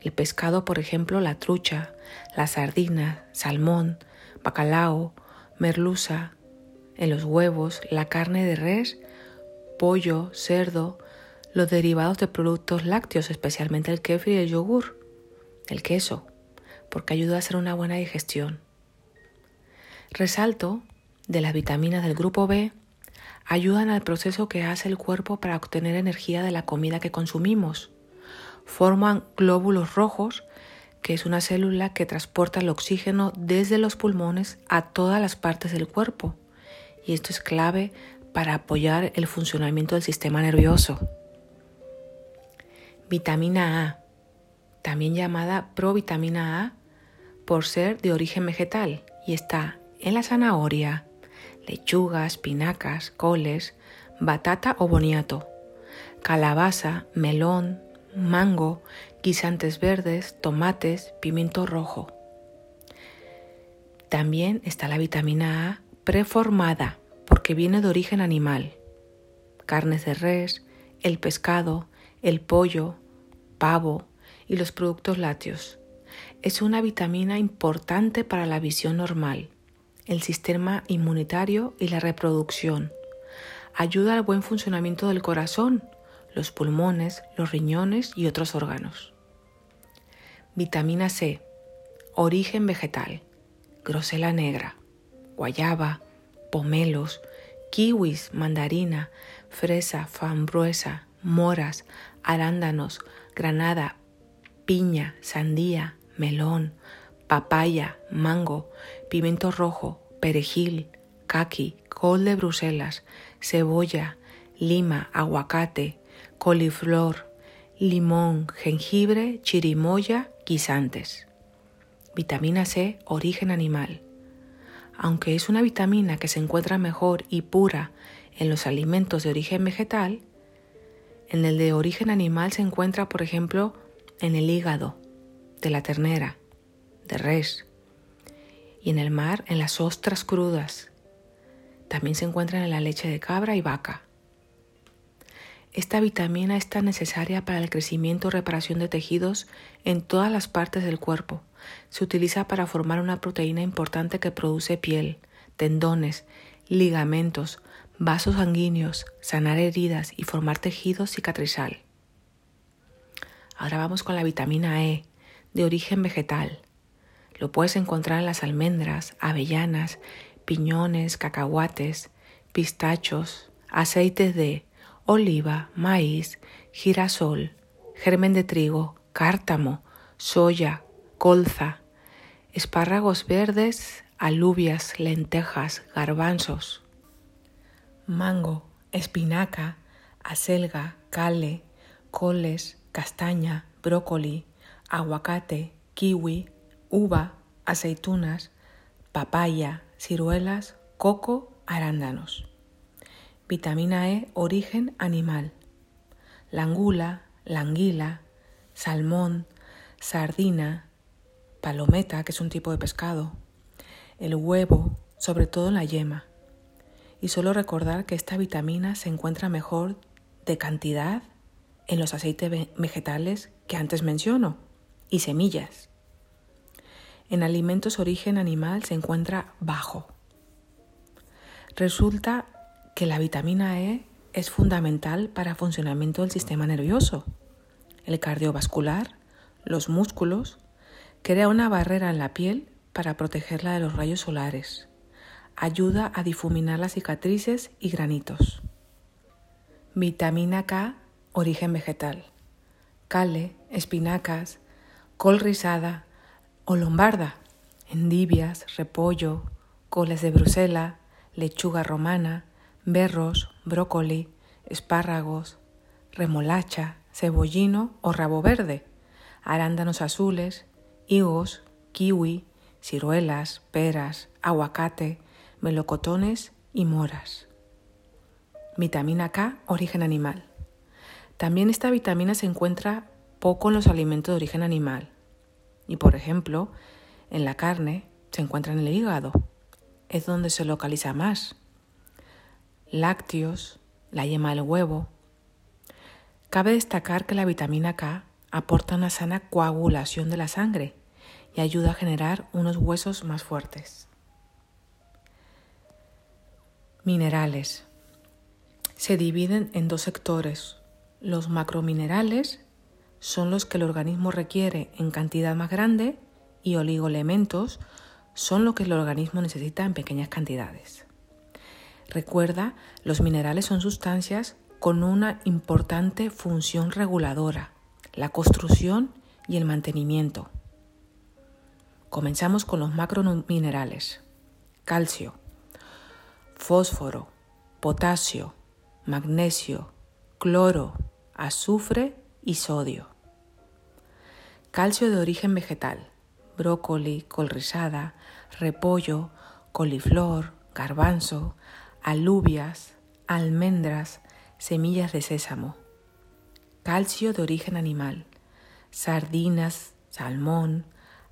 El pescado, por ejemplo, la trucha, la sardina, salmón, bacalao, merluza, en los huevos, la carne de res, pollo, cerdo, los derivados de productos lácteos, especialmente el kefir y el yogur, el queso, porque ayuda a hacer una buena digestión. Resalto de las vitaminas del grupo B ayudan al proceso que hace el cuerpo para obtener energía de la comida que consumimos. Forman glóbulos rojos, que es una célula que transporta el oxígeno desde los pulmones a todas las partes del cuerpo. Y esto es clave para apoyar el funcionamiento del sistema nervioso. Vitamina A, también llamada provitamina A por ser de origen vegetal y está en la zanahoria, lechuga, espinacas, coles, batata o boniato, calabaza, melón, mango, guisantes verdes, tomates, pimiento rojo. También está la vitamina A preformada porque viene de origen animal. Carnes de res, el pescado, el pollo, pavo y los productos lácteos. Es una vitamina importante para la visión normal el sistema inmunitario y la reproducción. Ayuda al buen funcionamiento del corazón, los pulmones, los riñones y otros órganos. Vitamina C. Origen vegetal. Grosela negra, guayaba, pomelos, kiwis, mandarina, fresa, fambruesa, moras, arándanos, granada, piña, sandía, melón, papaya, mango, pimiento rojo, perejil, caqui, col de Bruselas, cebolla, lima, aguacate, coliflor, limón, jengibre, chirimoya, guisantes. Vitamina C, origen animal. Aunque es una vitamina que se encuentra mejor y pura en los alimentos de origen vegetal, en el de origen animal se encuentra, por ejemplo, en el hígado de la ternera, de res. Y en el mar, en las ostras crudas. También se encuentran en la leche de cabra y vaca. Esta vitamina es tan necesaria para el crecimiento y reparación de tejidos en todas las partes del cuerpo. Se utiliza para formar una proteína importante que produce piel, tendones, ligamentos, vasos sanguíneos, sanar heridas y formar tejido cicatrizal. Ahora vamos con la vitamina E, de origen vegetal. Lo puedes encontrar en las almendras, avellanas, piñones, cacahuates, pistachos, aceites de oliva, maíz, girasol, germen de trigo, cártamo, soya, colza, espárragos verdes, alubias, lentejas, garbanzos, mango, espinaca, acelga, cale, coles, castaña, brócoli, aguacate, kiwi, uva, aceitunas, papaya, ciruelas, coco, arándanos. Vitamina E, origen animal. Langula, languila, salmón, sardina, palometa, que es un tipo de pescado, el huevo, sobre todo la yema. Y solo recordar que esta vitamina se encuentra mejor de cantidad en los aceites vegetales que antes menciono y semillas en alimentos origen animal se encuentra bajo. Resulta que la vitamina E es fundamental para el funcionamiento del sistema nervioso. el cardiovascular, los músculos, crea una barrera en la piel para protegerla de los rayos solares. Ayuda a difuminar las cicatrices y granitos. Vitamina K, origen vegetal. Cale, espinacas, col rizada o lombarda, endivias, repollo, coles de Brusela, lechuga romana, berros, brócoli, espárragos, remolacha, cebollino o rabo verde, arándanos azules, higos, kiwi, ciruelas, peras, aguacate, melocotones y moras. Vitamina K, origen animal. También esta vitamina se encuentra poco en los alimentos de origen animal y, por ejemplo, en la carne se encuentra en el hígado, es donde se localiza más. Lácteos, la yema del huevo. Cabe destacar que la vitamina K aporta una sana coagulación de la sangre y ayuda a generar unos huesos más fuertes. Minerales. Se dividen en dos sectores. Los macrominerales son los que el organismo requiere en cantidad más grande y oligoelementos son lo que el organismo necesita en pequeñas cantidades. Recuerda, los minerales son sustancias con una importante función reguladora, la construcción y el mantenimiento. Comenzamos con los macrominerales. Calcio, fósforo, potasio, magnesio, cloro, azufre y sodio. Calcio de origen vegetal, brócoli, col rizada, repollo, coliflor, garbanzo, alubias, almendras, semillas de sésamo. Calcio de origen animal, sardinas, salmón,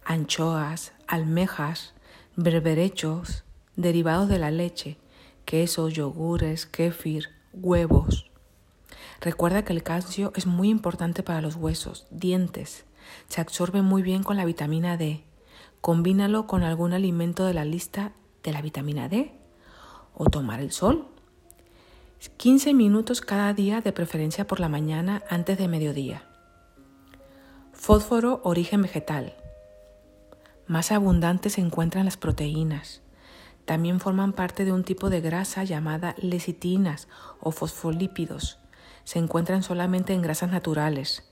anchoas, almejas, berberechos, derivados de la leche, quesos, yogures, kéfir, huevos. Recuerda que el calcio es muy importante para los huesos, dientes. Se absorbe muy bien con la vitamina D. Combínalo con algún alimento de la lista de la vitamina D o tomar el sol. 15 minutos cada día de preferencia por la mañana antes de mediodía. Fósforo origen vegetal. Más abundantes se encuentran las proteínas. También forman parte de un tipo de grasa llamada lecitinas o fosfolípidos. Se encuentran solamente en grasas naturales.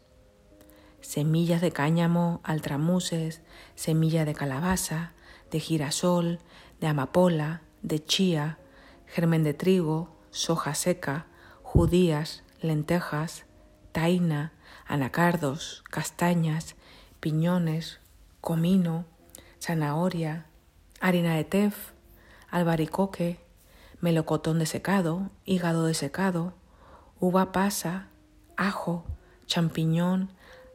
Semillas de cáñamo, altramuses, semilla de calabaza, de girasol, de amapola, de chía, germen de trigo, soja seca, judías, lentejas, taina, anacardos, castañas, piñones, comino, zanahoria, harina de tef, albaricoque, melocotón desecado, hígado desecado, uva pasa, ajo, champiñón,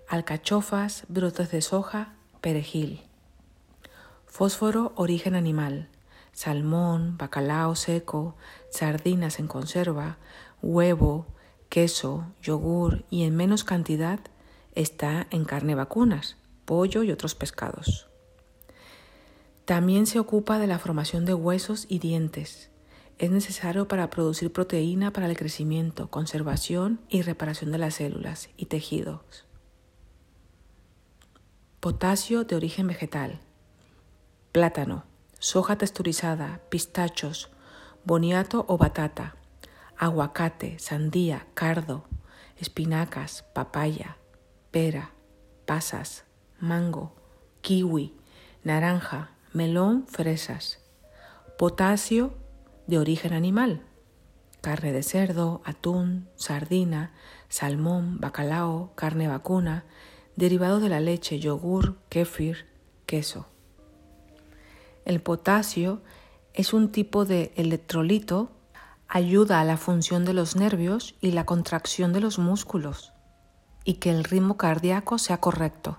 alcachofas, brotes de soja, perejil. Fósforo origen animal, salmón, bacalao seco, sardinas en conserva, huevo, queso, yogur y en menos cantidad está en carne vacunas, pollo y otros pescados. También se ocupa de la formación de huesos y dientes. Es necesario para producir proteína para el crecimiento, conservación y reparación de las células y tejidos. Potasio de origen vegetal. Plátano, soja texturizada, pistachos, boniato o batata, aguacate, sandía, cardo, espinacas, papaya, pera, pasas, mango, kiwi, naranja, melón, fresas. Potasio de origen animal. Carne de cerdo, atún, sardina, salmón, bacalao, carne vacuna, derivado de la leche, yogur, kéfir, queso. El potasio es un tipo de electrolito, ayuda a la función de los nervios y la contracción de los músculos y que el ritmo cardíaco sea correcto.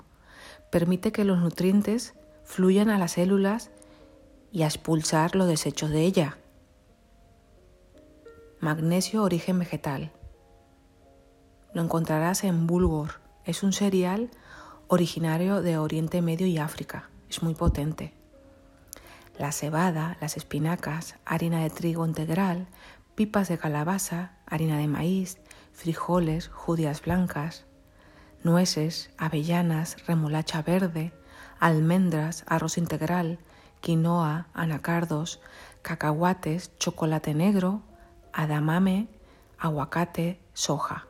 Permite que los nutrientes fluyan a las células y a expulsar los desechos de ella. Magnesio origen vegetal. Lo encontrarás en bulgur. Es un cereal originario de Oriente Medio y África. Es muy potente. La cebada, las espinacas, harina de trigo integral, pipas de calabaza, harina de maíz, frijoles, judías blancas, nueces, avellanas, remolacha verde, almendras, arroz integral, quinoa, anacardos, cacahuates, chocolate negro, adamame, aguacate, soja.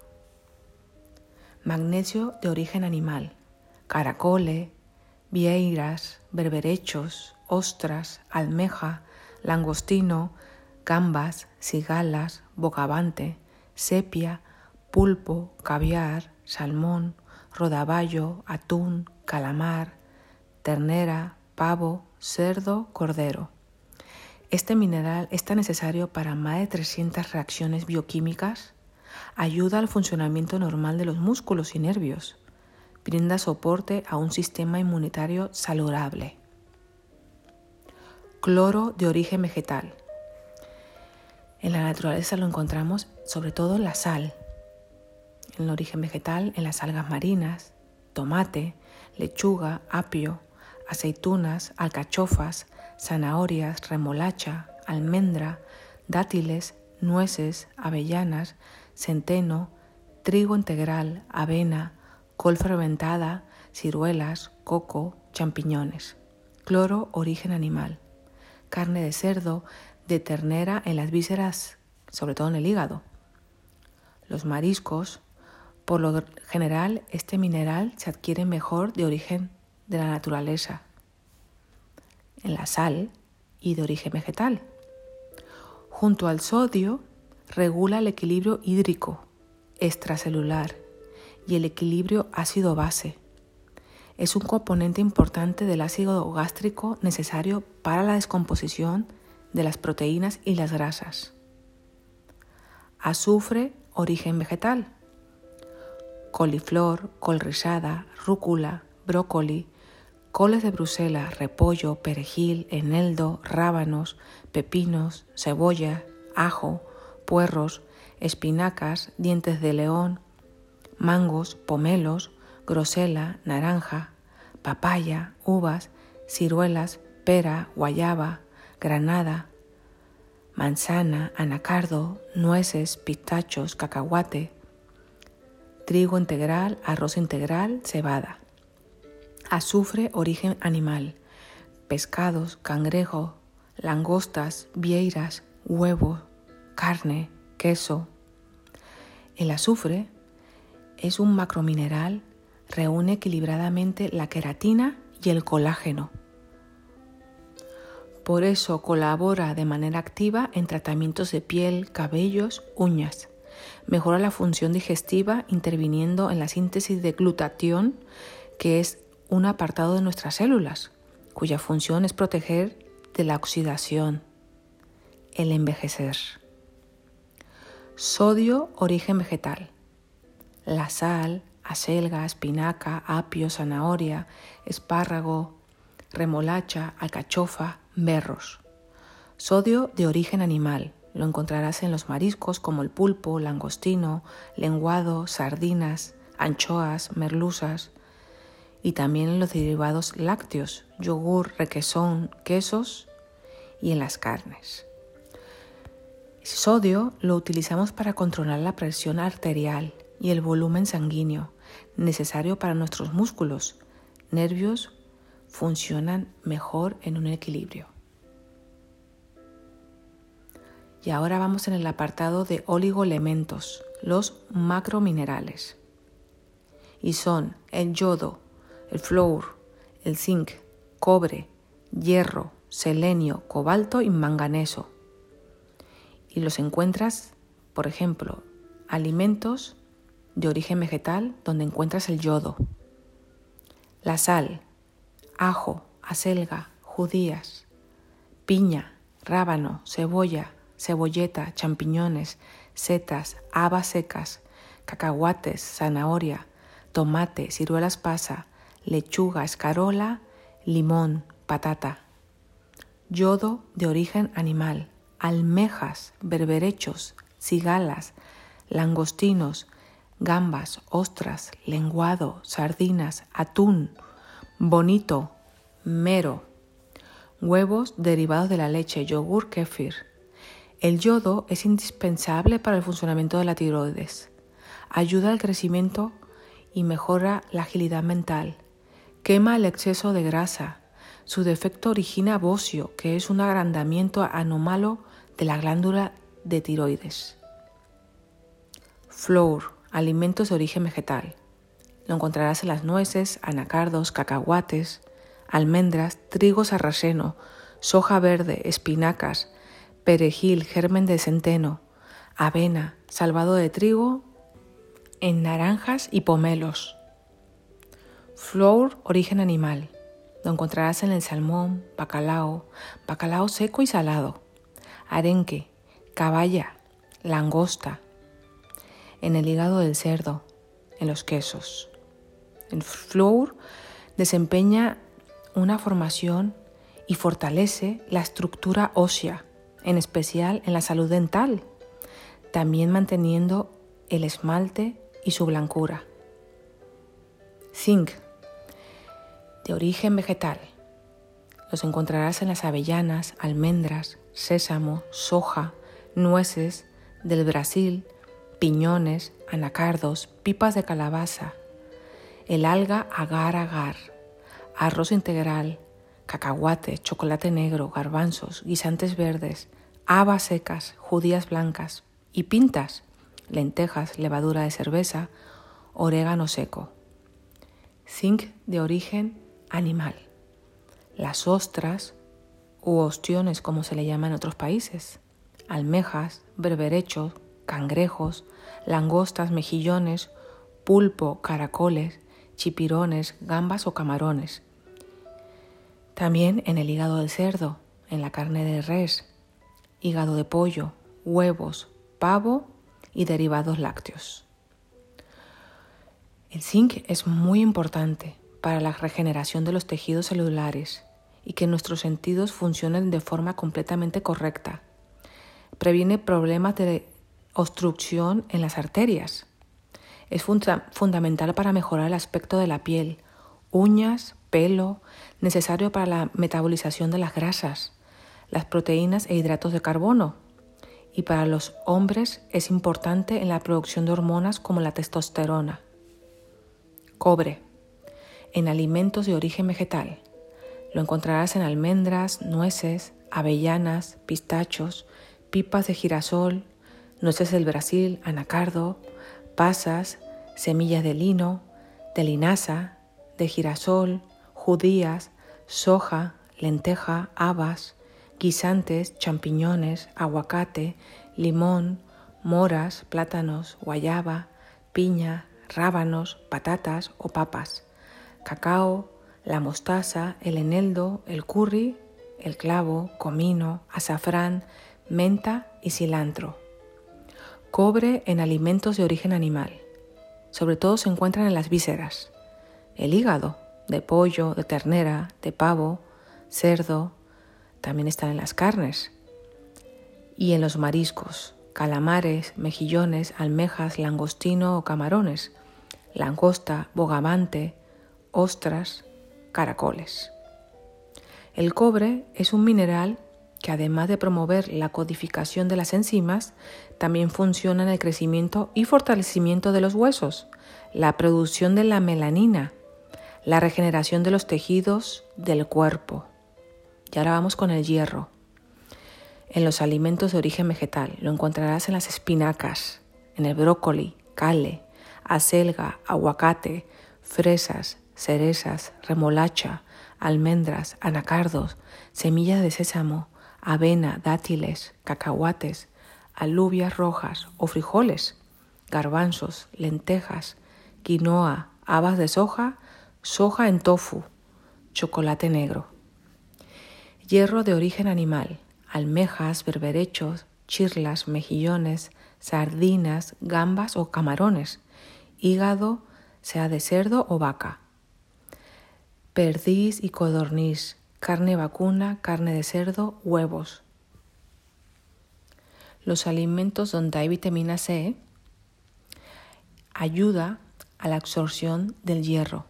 Magnesio de origen animal, caracole, vieiras, berberechos, ostras, almeja, langostino, gambas, cigalas, bocavante, sepia, pulpo, caviar, salmón, rodaballo, atún, calamar, ternera, pavo, cerdo, cordero. Este mineral es tan necesario para más de 300 reacciones bioquímicas, ayuda al funcionamiento normal de los músculos y nervios, brinda soporte a un sistema inmunitario saludable. Cloro de origen vegetal. En la naturaleza lo encontramos sobre todo en la sal, en el origen vegetal, en las algas marinas, tomate, lechuga, apio, aceitunas, alcachofas, zanahorias, remolacha, almendra, dátiles, nueces, avellanas, centeno, trigo integral, avena, col fermentada, ciruelas, coco, champiñones. Cloro, origen animal. Carne de cerdo, de ternera en las vísceras, sobre todo en el hígado. Los mariscos, por lo general, este mineral se adquiere mejor de origen de la naturaleza, en la sal y de origen vegetal. Junto al sodio, regula el equilibrio hídrico, extracelular y el equilibrio ácido-base. Es un componente importante del ácido gástrico necesario para la descomposición de las proteínas y las grasas. Azufre, origen vegetal coliflor, col rizada, rúcula, brócoli, coles de Bruselas, repollo, perejil, eneldo, rábanos, pepinos, cebolla, ajo, puerros, espinacas, dientes de león, mangos, pomelos, grosela, naranja, papaya, uvas, ciruelas, pera, guayaba, granada, manzana, anacardo, nueces, pistachos, cacahuate, trigo integral, arroz integral, cebada. Azufre, origen animal. Pescados, cangrejo, langostas, vieiras, huevo, carne, queso. El azufre es un macromineral, reúne equilibradamente la queratina y el colágeno. Por eso colabora de manera activa en tratamientos de piel, cabellos, uñas. Mejora la función digestiva interviniendo en la síntesis de glutatión, que es un apartado de nuestras células, cuya función es proteger de la oxidación, el envejecer. Sodio, origen vegetal. La sal, acelga, espinaca, apio, zanahoria, espárrago, remolacha, alcachofa, berros. Sodio de origen animal, lo encontrarás en los mariscos como el pulpo, langostino, lenguado, sardinas, anchoas, merluzas y también en los derivados lácteos, yogur, requesón, quesos y en las carnes. sodio lo utilizamos para controlar la presión arterial y el volumen sanguíneo necesario para nuestros músculos, nervios funcionan mejor en un equilibrio. Y ahora vamos en el apartado de oligoelementos, los macrominerales. Y son el yodo, el flúor, el zinc, cobre, hierro, selenio, cobalto y manganeso. Y los encuentras, por ejemplo, alimentos de origen vegetal donde encuentras el yodo, la sal, ajo, acelga, judías, piña, rábano, cebolla, cebolleta, champiñones, setas, habas secas, cacahuates, zanahoria, tomate, ciruelas pasa, lechuga, escarola, limón, patata. Yodo de origen animal, almejas, berberechos, cigalas, langostinos, gambas, ostras, lenguado, sardinas, atún, bonito, mero, huevos derivados de la leche, yogur, kefir el yodo es indispensable para el funcionamiento de la tiroides. Ayuda al crecimiento y mejora la agilidad mental. Quema el exceso de grasa. Su defecto origina bocio, que es un agrandamiento anómalo de la glándula de tiroides. Flour, alimentos de origen vegetal. Lo encontrarás en las nueces, anacardos, cacahuates, almendras, trigo sarraceno, soja verde, espinacas, perejil, germen de centeno, avena, salvado de trigo, en naranjas y pomelos. Flour, origen animal. Lo encontrarás en el salmón, bacalao, bacalao seco y salado, arenque, caballa, langosta, en el hígado del cerdo, en los quesos. El flour desempeña una formación y fortalece la estructura ósea, en especial en la salud dental, también manteniendo el esmalte y su blancura. Zinc, origen vegetal. Los encontrarás en las avellanas, almendras, sésamo, soja, nueces del Brasil, piñones, anacardos, pipas de calabaza, el alga agar agar, arroz integral, cacahuate, chocolate negro, garbanzos, guisantes verdes, habas secas, judías blancas y pintas, lentejas, levadura de cerveza, orégano seco. Zinc de origen animal. Las ostras u ostiones como se le llama en otros países, almejas, berberechos, cangrejos, langostas, mejillones, pulpo, caracoles, chipirones, gambas o camarones. También en el hígado del cerdo, en la carne de res, hígado de pollo, huevos, pavo y derivados lácteos. El zinc es muy importante para la regeneración de los tejidos celulares y que nuestros sentidos funcionen de forma completamente correcta. Previene problemas de obstrucción en las arterias. Es fundamental para mejorar el aspecto de la piel, uñas, pelo, necesario para la metabolización de las grasas, las proteínas e hidratos de carbono. Y para los hombres es importante en la producción de hormonas como la testosterona. Cobre. En alimentos de origen vegetal. Lo encontrarás en almendras, nueces, avellanas, pistachos, pipas de girasol, nueces del Brasil, anacardo, pasas, semillas de lino, de linaza, de girasol, judías, soja, lenteja, habas, guisantes, champiñones, aguacate, limón, moras, plátanos, guayaba, piña, rábanos, patatas o papas, cacao, la mostaza, el eneldo, el curry, el clavo, comino, azafrán, menta y cilantro. Cobre en alimentos de origen animal. Sobre todo se encuentran en las vísceras. El hígado, de pollo, de ternera, de pavo, cerdo, también están en las carnes. Y en los mariscos, calamares, mejillones, almejas, langostino o camarones, langosta, bogavante, ostras, caracoles. El cobre es un mineral que además de promover la codificación de las enzimas, también funciona en el crecimiento y fortalecimiento de los huesos, la producción de la melanina, la regeneración de los tejidos del cuerpo. Y ahora vamos con el hierro. En los alimentos de origen vegetal lo encontrarás en las espinacas, en el brócoli, cale, acelga, aguacate, fresas, cerezas, remolacha, almendras, anacardos, semillas de sésamo, avena, dátiles, cacahuates, alubias rojas o frijoles, garbanzos, lentejas, quinoa, habas de soja, soja en tofu, chocolate negro. Hierro de origen animal, almejas, berberechos, chirlas, mejillones, sardinas, gambas o camarones, hígado, sea de cerdo o vaca. Perdiz y codorniz, carne vacuna, carne de cerdo, huevos. Los alimentos donde hay vitamina C ayuda a la absorción del hierro.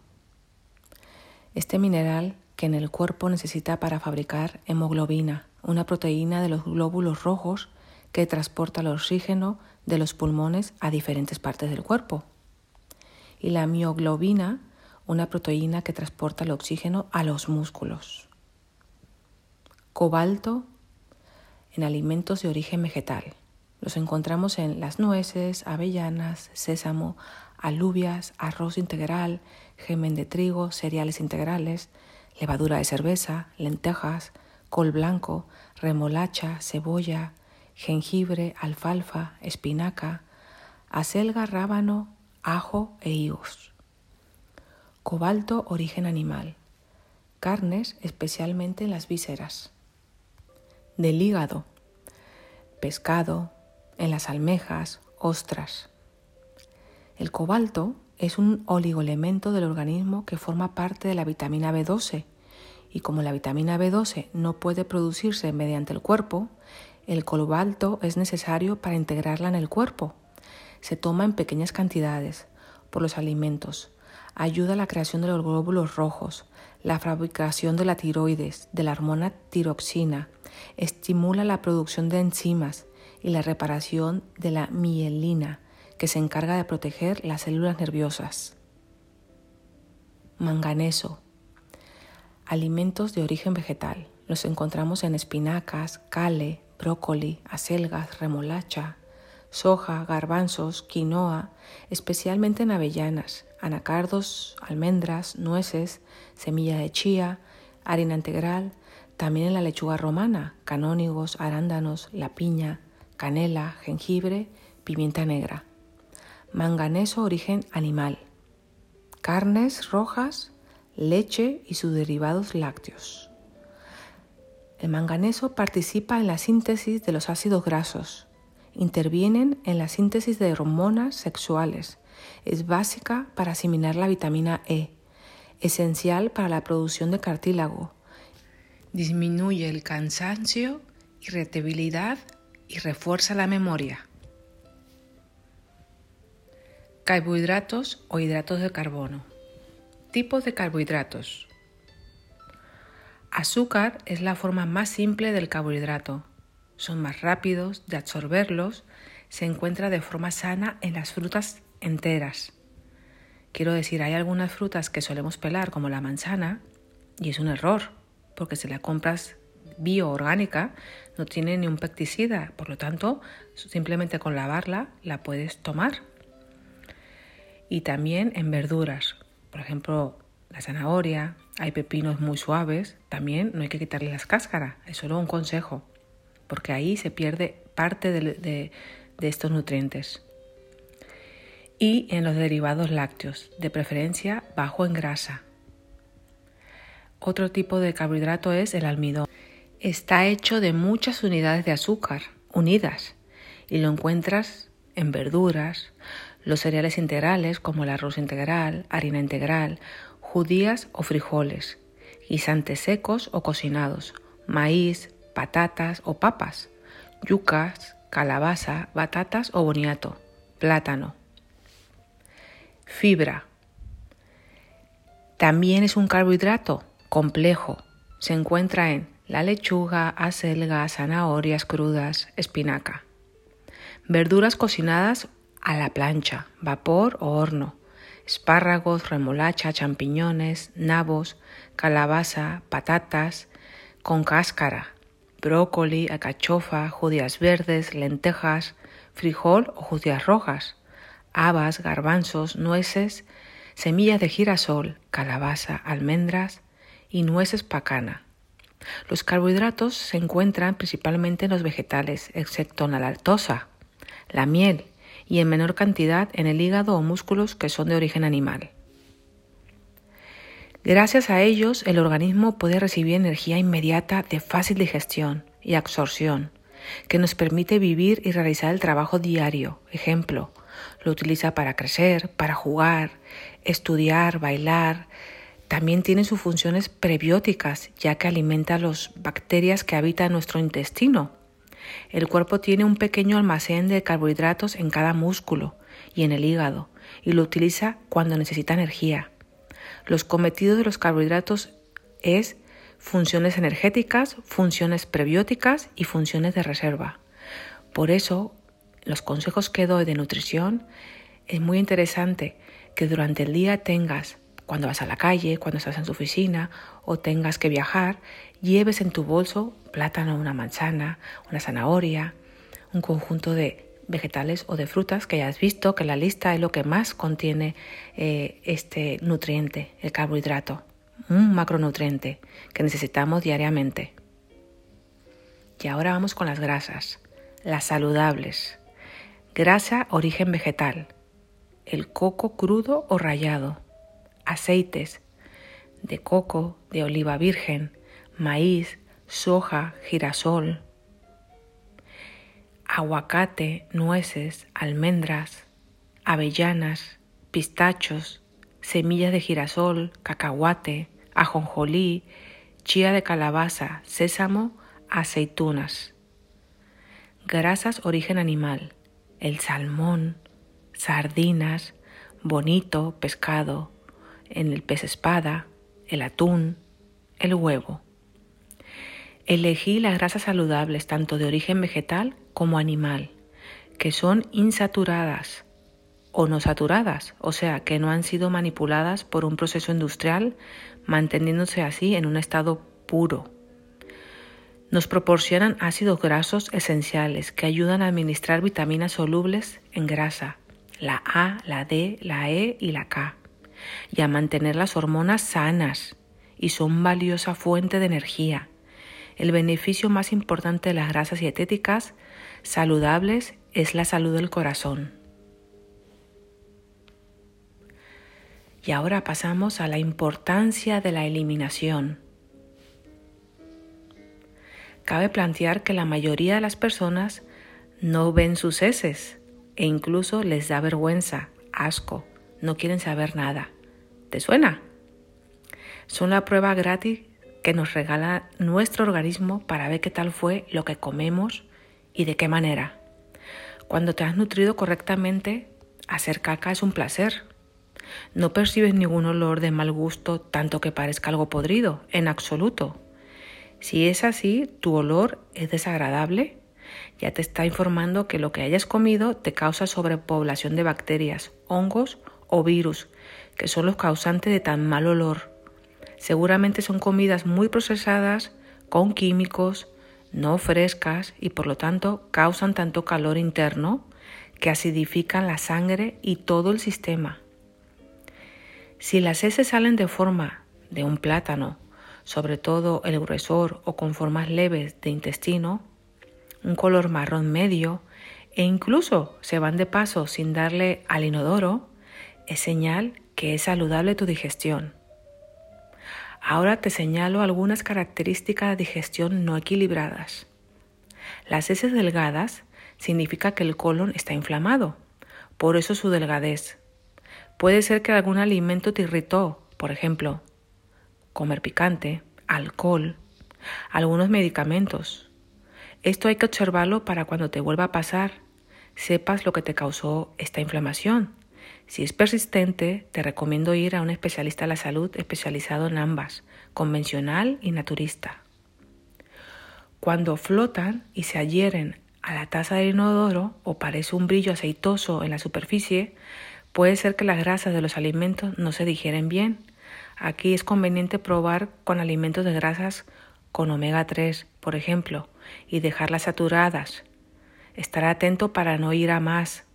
Este mineral que en el cuerpo necesita para fabricar hemoglobina, una proteína de los glóbulos rojos que transporta el oxígeno de los pulmones a diferentes partes del cuerpo. y la mioglobina, una proteína que transporta el oxígeno a los músculos. Cobalto en alimentos de origen vegetal. Los encontramos en las nueces, avellanas, sésamo, alubias, arroz integral, gemen de trigo, cereales integrales, levadura de cerveza, lentejas, col blanco, remolacha, cebolla, jengibre, alfalfa, espinaca, acelga, rábano, ajo e higos. Cobalto, origen animal. Carnes, especialmente en las vísceras. Del hígado. Pescado, en las almejas, ostras. El cobalto es un oligoelemento del organismo que forma parte de la vitamina B12 y como la vitamina B12 no puede producirse mediante el cuerpo, el cobalto es necesario para integrarla en el cuerpo. Se toma en pequeñas cantidades por los alimentos. Ayuda a la creación de los glóbulos rojos, la fabricación de la tiroides, de la hormona tiroxina, estimula la producción de enzimas y la reparación de la mielina, que se encarga de proteger las células nerviosas. Manganeso. Alimentos de origen vegetal. Los encontramos en espinacas, cale, brócoli, acelgas, remolacha, soja, garbanzos, quinoa, especialmente en avellanas, anacardos, almendras, nueces, semilla de chía, harina integral, también en la lechuga romana, canónigos, arándanos, la piña, canela, jengibre, pimienta negra. Manganeso origen animal, carnes rojas, leche y sus derivados lácteos. El manganeso participa en la síntesis de los ácidos grasos, intervienen en la síntesis de hormonas sexuales, es básica para asimilar la vitamina E, esencial para la producción de cartílago, disminuye el cansancio, irritabilidad y refuerza la memoria. Carbohidratos o hidratos de carbono. Tipos de carbohidratos. Azúcar es la forma más simple del carbohidrato. Son más rápidos de absorberlos. Se encuentra de forma sana en las frutas enteras. Quiero decir, hay algunas frutas que solemos pelar como la manzana y es un error, porque si la compras bioorgánica no tiene ni un pesticida, por lo tanto, simplemente con lavarla la puedes tomar y también en verduras. Por ejemplo, la zanahoria, hay pepinos muy suaves, también no hay que quitarle las cáscaras, es solo un consejo, porque ahí se pierde parte de, estos nutrientes. Y en los derivados lácteos, de preferencia bajo en grasa. Otro tipo de carbohidrato es el almidón. Está hecho de muchas unidades de azúcar unidas y lo encuentras en verduras, los cereales integrales como el arroz integral, harina integral, judías o frijoles, guisantes secos o cocinados, maíz, patatas o papas, yucas, calabaza, batatas o boniato, plátano. Fibra. También es un carbohidrato complejo. Se encuentra en la lechuga, acelga, zanahorias crudas, espinaca. Verduras cocinadas a la plancha, vapor o horno, espárragos, remolacha, champiñones, nabos, calabaza, patatas con cáscara, brócoli, acachofa, judías verdes, lentejas, frijol o judías rojas, habas, garbanzos, nueces, semillas de girasol, calabaza, almendras y nueces pacana. Los carbohidratos se encuentran principalmente en los vegetales, excepto en la lactosa, la miel, y en menor cantidad en el hígado o músculos que son de origen animal. Gracias a ellos, el organismo puede recibir energía inmediata de fácil digestión y absorción, que nos permite vivir y realizar el trabajo diario. Ejemplo, lo utiliza para crecer, para jugar, estudiar, bailar. También tiene sus funciones prebióticas, ya que alimenta las bacterias que habitan nuestro intestino el cuerpo tiene un pequeño almacén de carbohidratos en cada músculo y en el hígado y lo utiliza cuando necesita energía. Los cometidos de los carbohidratos es funciones energéticas, funciones prebióticas y funciones de reserva. Por eso, los consejos que doy de nutrición es muy interesante que durante el día tengas, cuando vas a la calle, cuando estás en tu oficina o tengas que viajar, lleves en tu bolso plátano, una manzana, una zanahoria, un conjunto de vegetales o de frutas que ya has visto que la lista es lo que más contiene eh, este nutriente, el carbohidrato, un macronutriente que necesitamos diariamente. Y ahora vamos con las grasas, las saludables. Grasa origen vegetal, el coco crudo o rallado, aceites de coco, de oliva virgen, maíz, soja, girasol, aguacate, nueces, almendras, avellanas, pistachos, semillas de girasol, cacahuate, ajonjolí, chía de calabaza, sésamo, aceitunas. Grasas origen animal, el salmón, sardinas, bonito, pescado, en el pez espada, el atún, el huevo. Elegí las grasas saludables tanto de origen vegetal como animal, que son insaturadas o no saturadas, o sea, que no han sido manipuladas por un proceso industrial, manteniéndose así en un estado puro. Nos proporcionan ácidos grasos esenciales que ayudan a administrar vitaminas solubles en grasa, la A, la D, la E y la K, y a mantener las hormonas sanas, y son valiosa fuente de energía, el beneficio más importante de las grasas dietéticas saludables es la salud del corazón. Y ahora pasamos a la importancia de la eliminación. Cabe plantear que la mayoría de las personas no ven sus heces e incluso les da vergüenza, asco, no quieren saber nada. ¿Te suena? Son la prueba gratis que nos regala nuestro organismo para ver qué tal fue lo que comemos y de qué manera. Cuando te has nutrido correctamente, hacer caca es un placer. No percibes ningún olor de mal gusto tanto que parezca algo podrido, en absoluto. Si es así, tu olor es desagradable, ya te está informando que lo que hayas comido te causa sobrepoblación de bacterias, hongos o virus, que son los causantes de tan mal olor. Seguramente son comidas muy procesadas, con químicos, no frescas y por lo tanto causan tanto calor interno que acidifican la sangre y todo el sistema. Si las heces salen de forma de un plátano, sobre todo el gruesor o con formas leves de intestino, un color marrón medio e incluso se van de paso sin darle al inodoro, es señal que es saludable tu digestión. Ahora te señalo algunas características de digestión no equilibradas. Las heces delgadas significa que el colon está inflamado, por eso su delgadez. Puede ser que algún alimento te irritó, por ejemplo, comer picante, alcohol, algunos medicamentos. Esto hay que observarlo para cuando te vuelva a pasar, sepas lo que te causó esta inflamación si es persistente, te recomiendo ir a un especialista de la salud especializado en ambas, convencional y naturista. Cuando flotan y se adhieren a la taza del inodoro o parece un brillo aceitoso en la superficie, puede ser que las grasas de los alimentos no se digieren bien. Aquí es conveniente probar con alimentos de grasas con omega 3, por ejemplo, y dejarlas saturadas. Estar atento para no ir a más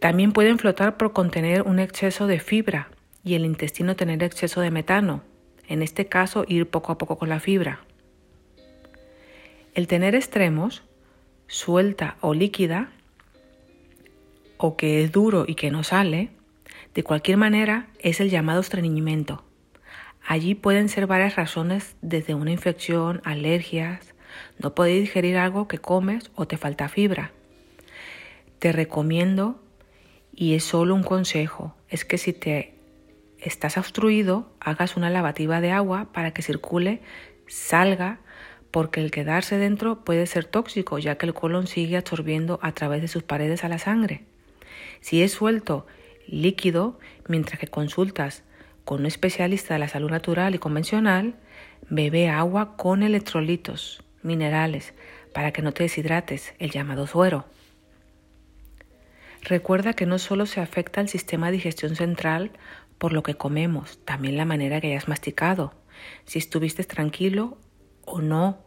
también pueden flotar por contener un exceso de fibra y el intestino tener exceso de metano. En este caso, ir poco a poco con la fibra. El tener extremos, suelta o líquida, o que es duro y que no sale, de cualquier manera es el llamado estreñimiento. Allí pueden ser varias razones, desde una infección, alergias, no puedes digerir algo que comes o te falta fibra. Te recomiendo y es solo un consejo, es que si te estás obstruido, hagas una lavativa de agua para que circule, salga, porque el quedarse dentro puede ser tóxico, ya que el colon sigue absorbiendo a través de sus paredes a la sangre. Si es suelto, líquido, mientras que consultas con un especialista de la salud natural y convencional, bebe agua con electrolitos, minerales, para que no te deshidrates, el llamado suero. Recuerda que no solo se afecta al sistema de digestión central por lo que comemos, también la manera que hayas masticado, si estuviste tranquilo o no,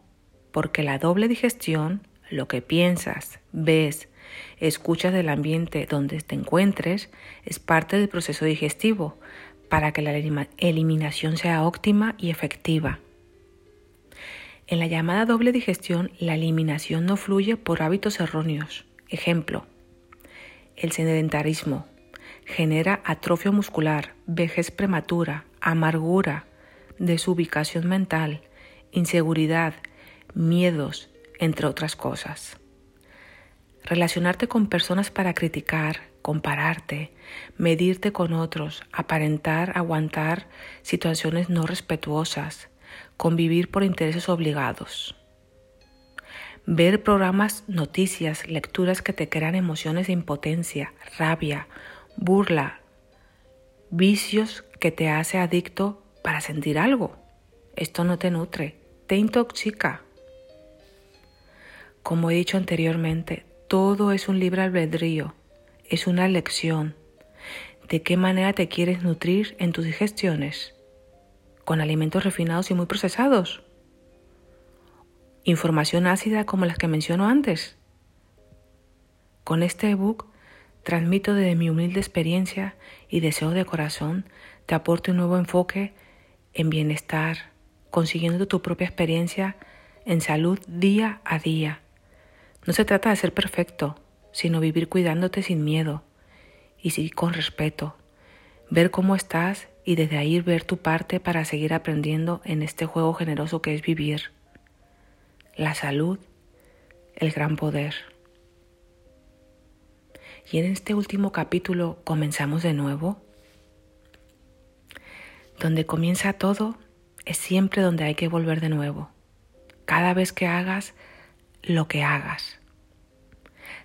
porque la doble digestión, lo que piensas, ves, escuchas del ambiente donde te encuentres, es parte del proceso digestivo para que la eliminación sea óptima y efectiva. En la llamada doble digestión, la eliminación no fluye por hábitos erróneos. Ejemplo, el sedentarismo genera atrofia muscular, vejez prematura, amargura, desubicación mental, inseguridad, miedos, entre otras cosas. Relacionarte con personas para criticar, compararte, medirte con otros, aparentar, aguantar situaciones no respetuosas, convivir por intereses obligados ver programas, noticias, lecturas que te crean emociones de impotencia, rabia, burla, vicios que te hace adicto para sentir algo. Esto no te nutre, te intoxica. Como he dicho anteriormente, todo es un libre albedrío, es una elección. ¿De qué manera te quieres nutrir en tus digestiones? ¿Con alimentos refinados y muy procesados? información ácida como las que menciono antes. Con este ebook transmito desde mi humilde experiencia y deseo de corazón te aporte un nuevo enfoque en bienestar, consiguiendo tu propia experiencia en salud día a día. No se trata de ser perfecto, sino vivir cuidándote sin miedo y sí con respeto, ver cómo estás y desde ahí ver tu parte para seguir aprendiendo en este juego generoso que es vivir la salud, el gran poder. Y en este último capítulo comenzamos de nuevo. Donde comienza todo es siempre donde hay que volver de nuevo. Cada vez que hagas lo que hagas.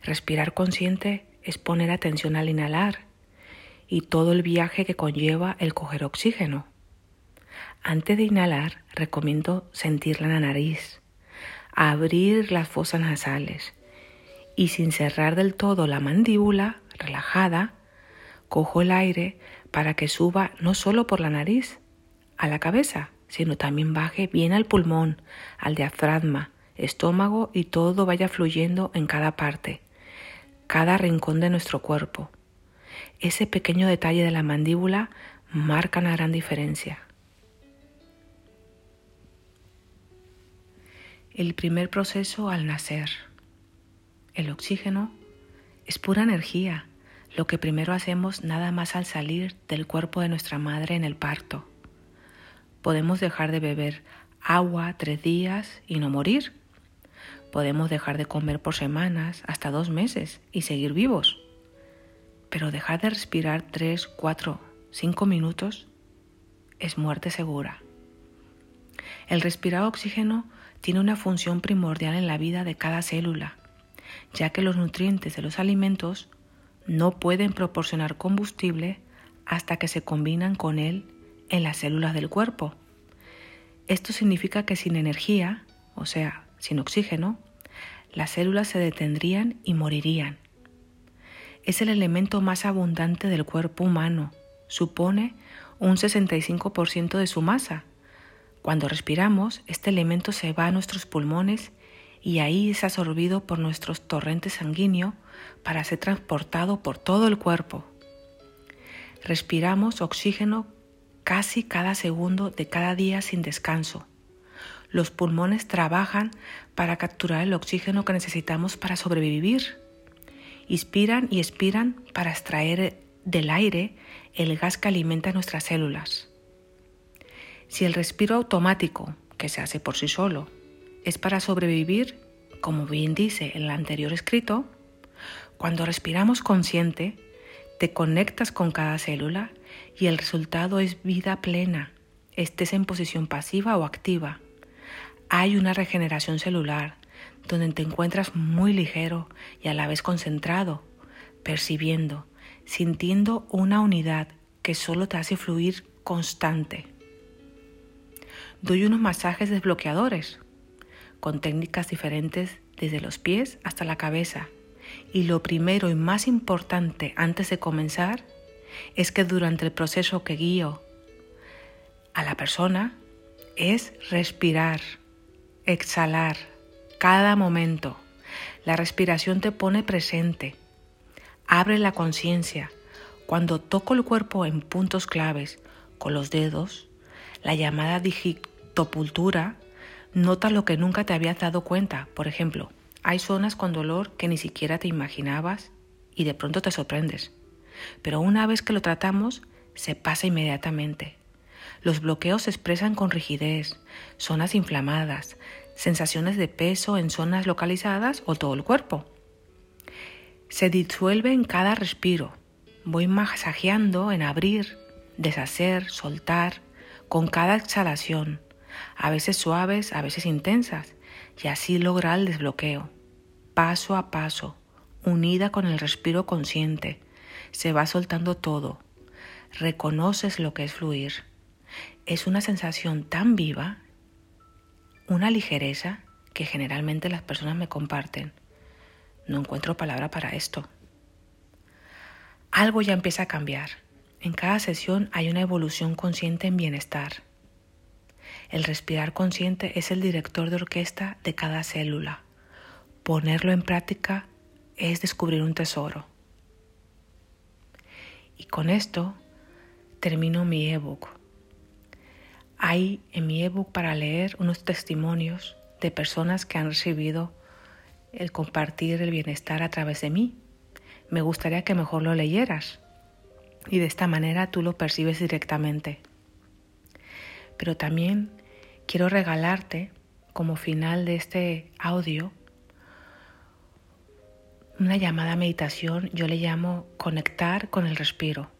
Respirar consciente es poner atención al inhalar y todo el viaje que conlleva el coger oxígeno. Antes de inhalar, recomiendo sentirla en la nariz abrir las fosas nasales y sin cerrar del todo la mandíbula, relajada, cojo el aire para que suba no solo por la nariz a la cabeza, sino también baje bien al pulmón, al diafragma, estómago y todo vaya fluyendo en cada parte, cada rincón de nuestro cuerpo. Ese pequeño detalle de la mandíbula marca una gran diferencia. el primer proceso al nacer. El oxígeno es pura energía, lo que primero hacemos nada más al salir del cuerpo de nuestra madre en el parto. Podemos dejar de beber agua tres días y no morir. Podemos dejar de comer por semanas, hasta dos meses, y seguir vivos. Pero dejar de respirar tres, cuatro, cinco minutos es muerte segura. El respirar oxígeno tiene una función primordial en la vida de cada célula, ya que los nutrientes de los alimentos no pueden proporcionar combustible hasta que se combinan con él en las células del cuerpo. Esto significa que sin energía, o sea, sin oxígeno, las células se detendrían y morirían. Es el elemento más abundante del cuerpo humano, supone un 65% de su masa cuando respiramos, este elemento se va a nuestros pulmones y ahí es absorbido por nuestros torrentes sanguíneos para ser transportado por todo el cuerpo. Respiramos oxígeno casi cada segundo de cada día sin descanso. Los pulmones trabajan para capturar el oxígeno que necesitamos para sobrevivir. Inspiran y expiran para extraer del aire el gas que alimenta nuestras células. Si el respiro automático, que se hace por sí solo, es para sobrevivir, como bien dice en el anterior escrito, cuando respiramos consciente, te conectas con cada célula y el resultado es vida plena, estés en posición pasiva o activa. Hay una regeneración celular donde te encuentras muy ligero y a la vez concentrado, percibiendo, sintiendo una unidad que solo te hace fluir constante. Doy unos masajes desbloqueadores con técnicas diferentes desde los pies hasta la cabeza. Y lo primero y más importante antes de comenzar es que durante el proceso que guío a la persona es respirar, exhalar cada momento. La respiración te pone presente, abre la conciencia. Cuando toco el cuerpo en puntos claves con los dedos, la llamada digitopultura, nota lo que nunca te habías dado cuenta. Por ejemplo, hay zonas con dolor que ni siquiera te imaginabas y de pronto te sorprendes. Pero una vez que lo tratamos, se pasa inmediatamente. Los bloqueos se expresan con rigidez, zonas inflamadas, sensaciones de peso en zonas localizadas o todo el cuerpo. Se disuelve en cada respiro. Voy masajeando en abrir, deshacer, soltar, con cada exhalación, a veces suaves, a veces intensas, y así lograr el desbloqueo. Paso a paso, unida con el respiro consciente, se va soltando todo. Reconoces lo que es fluir. Es una sensación tan viva, una ligereza que generalmente las personas me comparten. No encuentro palabra para esto. Algo ya empieza a cambiar. En cada sesión hay una evolución consciente en bienestar. El respirar consciente es el director de orquesta de cada célula. Ponerlo en práctica es descubrir un tesoro. Y con esto termino mi ebook. Hay en mi ebook para leer unos testimonios de personas que han recibido el compartir el bienestar a través de mí. Me gustaría que mejor lo leyeras y de esta manera tú lo percibes directamente. Pero también quiero regalarte como final de este audio una llamada meditación, yo le llamo conectar con el respiro.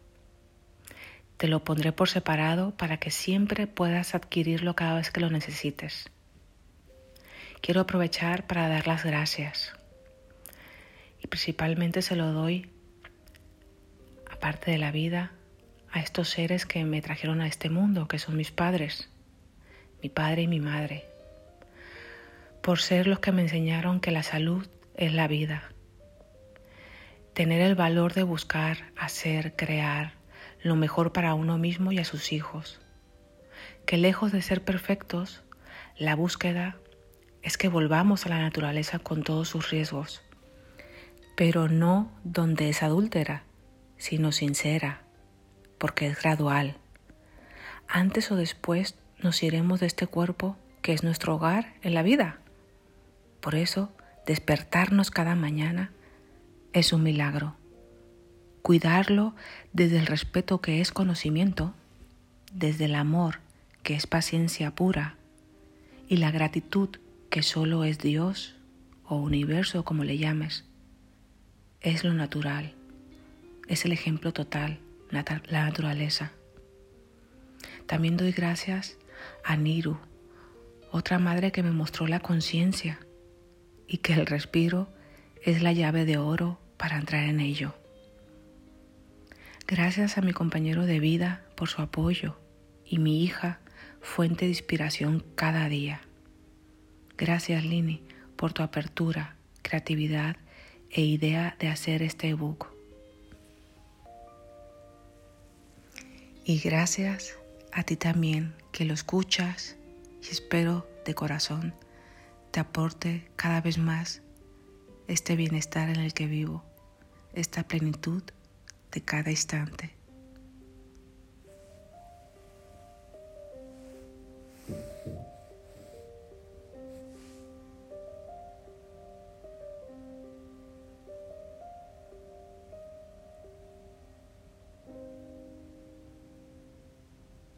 Te lo pondré por separado para que siempre puedas adquirirlo cada vez que lo necesites. Quiero aprovechar para dar las gracias y principalmente se lo doy, aparte de la vida, a estos seres que me trajeron a este mundo, que son mis padres, mi padre y mi madre, por ser los que me enseñaron que la salud es la vida tener el valor de buscar, hacer, crear lo mejor para uno mismo y a sus hijos. Que lejos de ser perfectos, la búsqueda es que volvamos a la naturaleza con todos sus riesgos, pero no donde es adúltera, sino sincera, porque es gradual. Antes o después nos iremos de este cuerpo que es nuestro hogar en la vida. Por eso, despertarnos cada mañana es un milagro. Cuidarlo desde el respeto que es conocimiento, desde el amor que es paciencia pura y la gratitud que solo es Dios o universo como le llames, es lo natural, es el ejemplo total, la naturaleza. También doy gracias a Niru, otra madre que me mostró la conciencia y que el respiro es la llave de oro para entrar en ello. Gracias a mi compañero de vida por su apoyo y mi hija, fuente de inspiración cada día. Gracias Lini por tu apertura, creatividad e idea de hacer este ebook. Y gracias a ti también que lo escuchas y espero de corazón te aporte cada vez más este bienestar en el que vivo, esta plenitud de cada instante.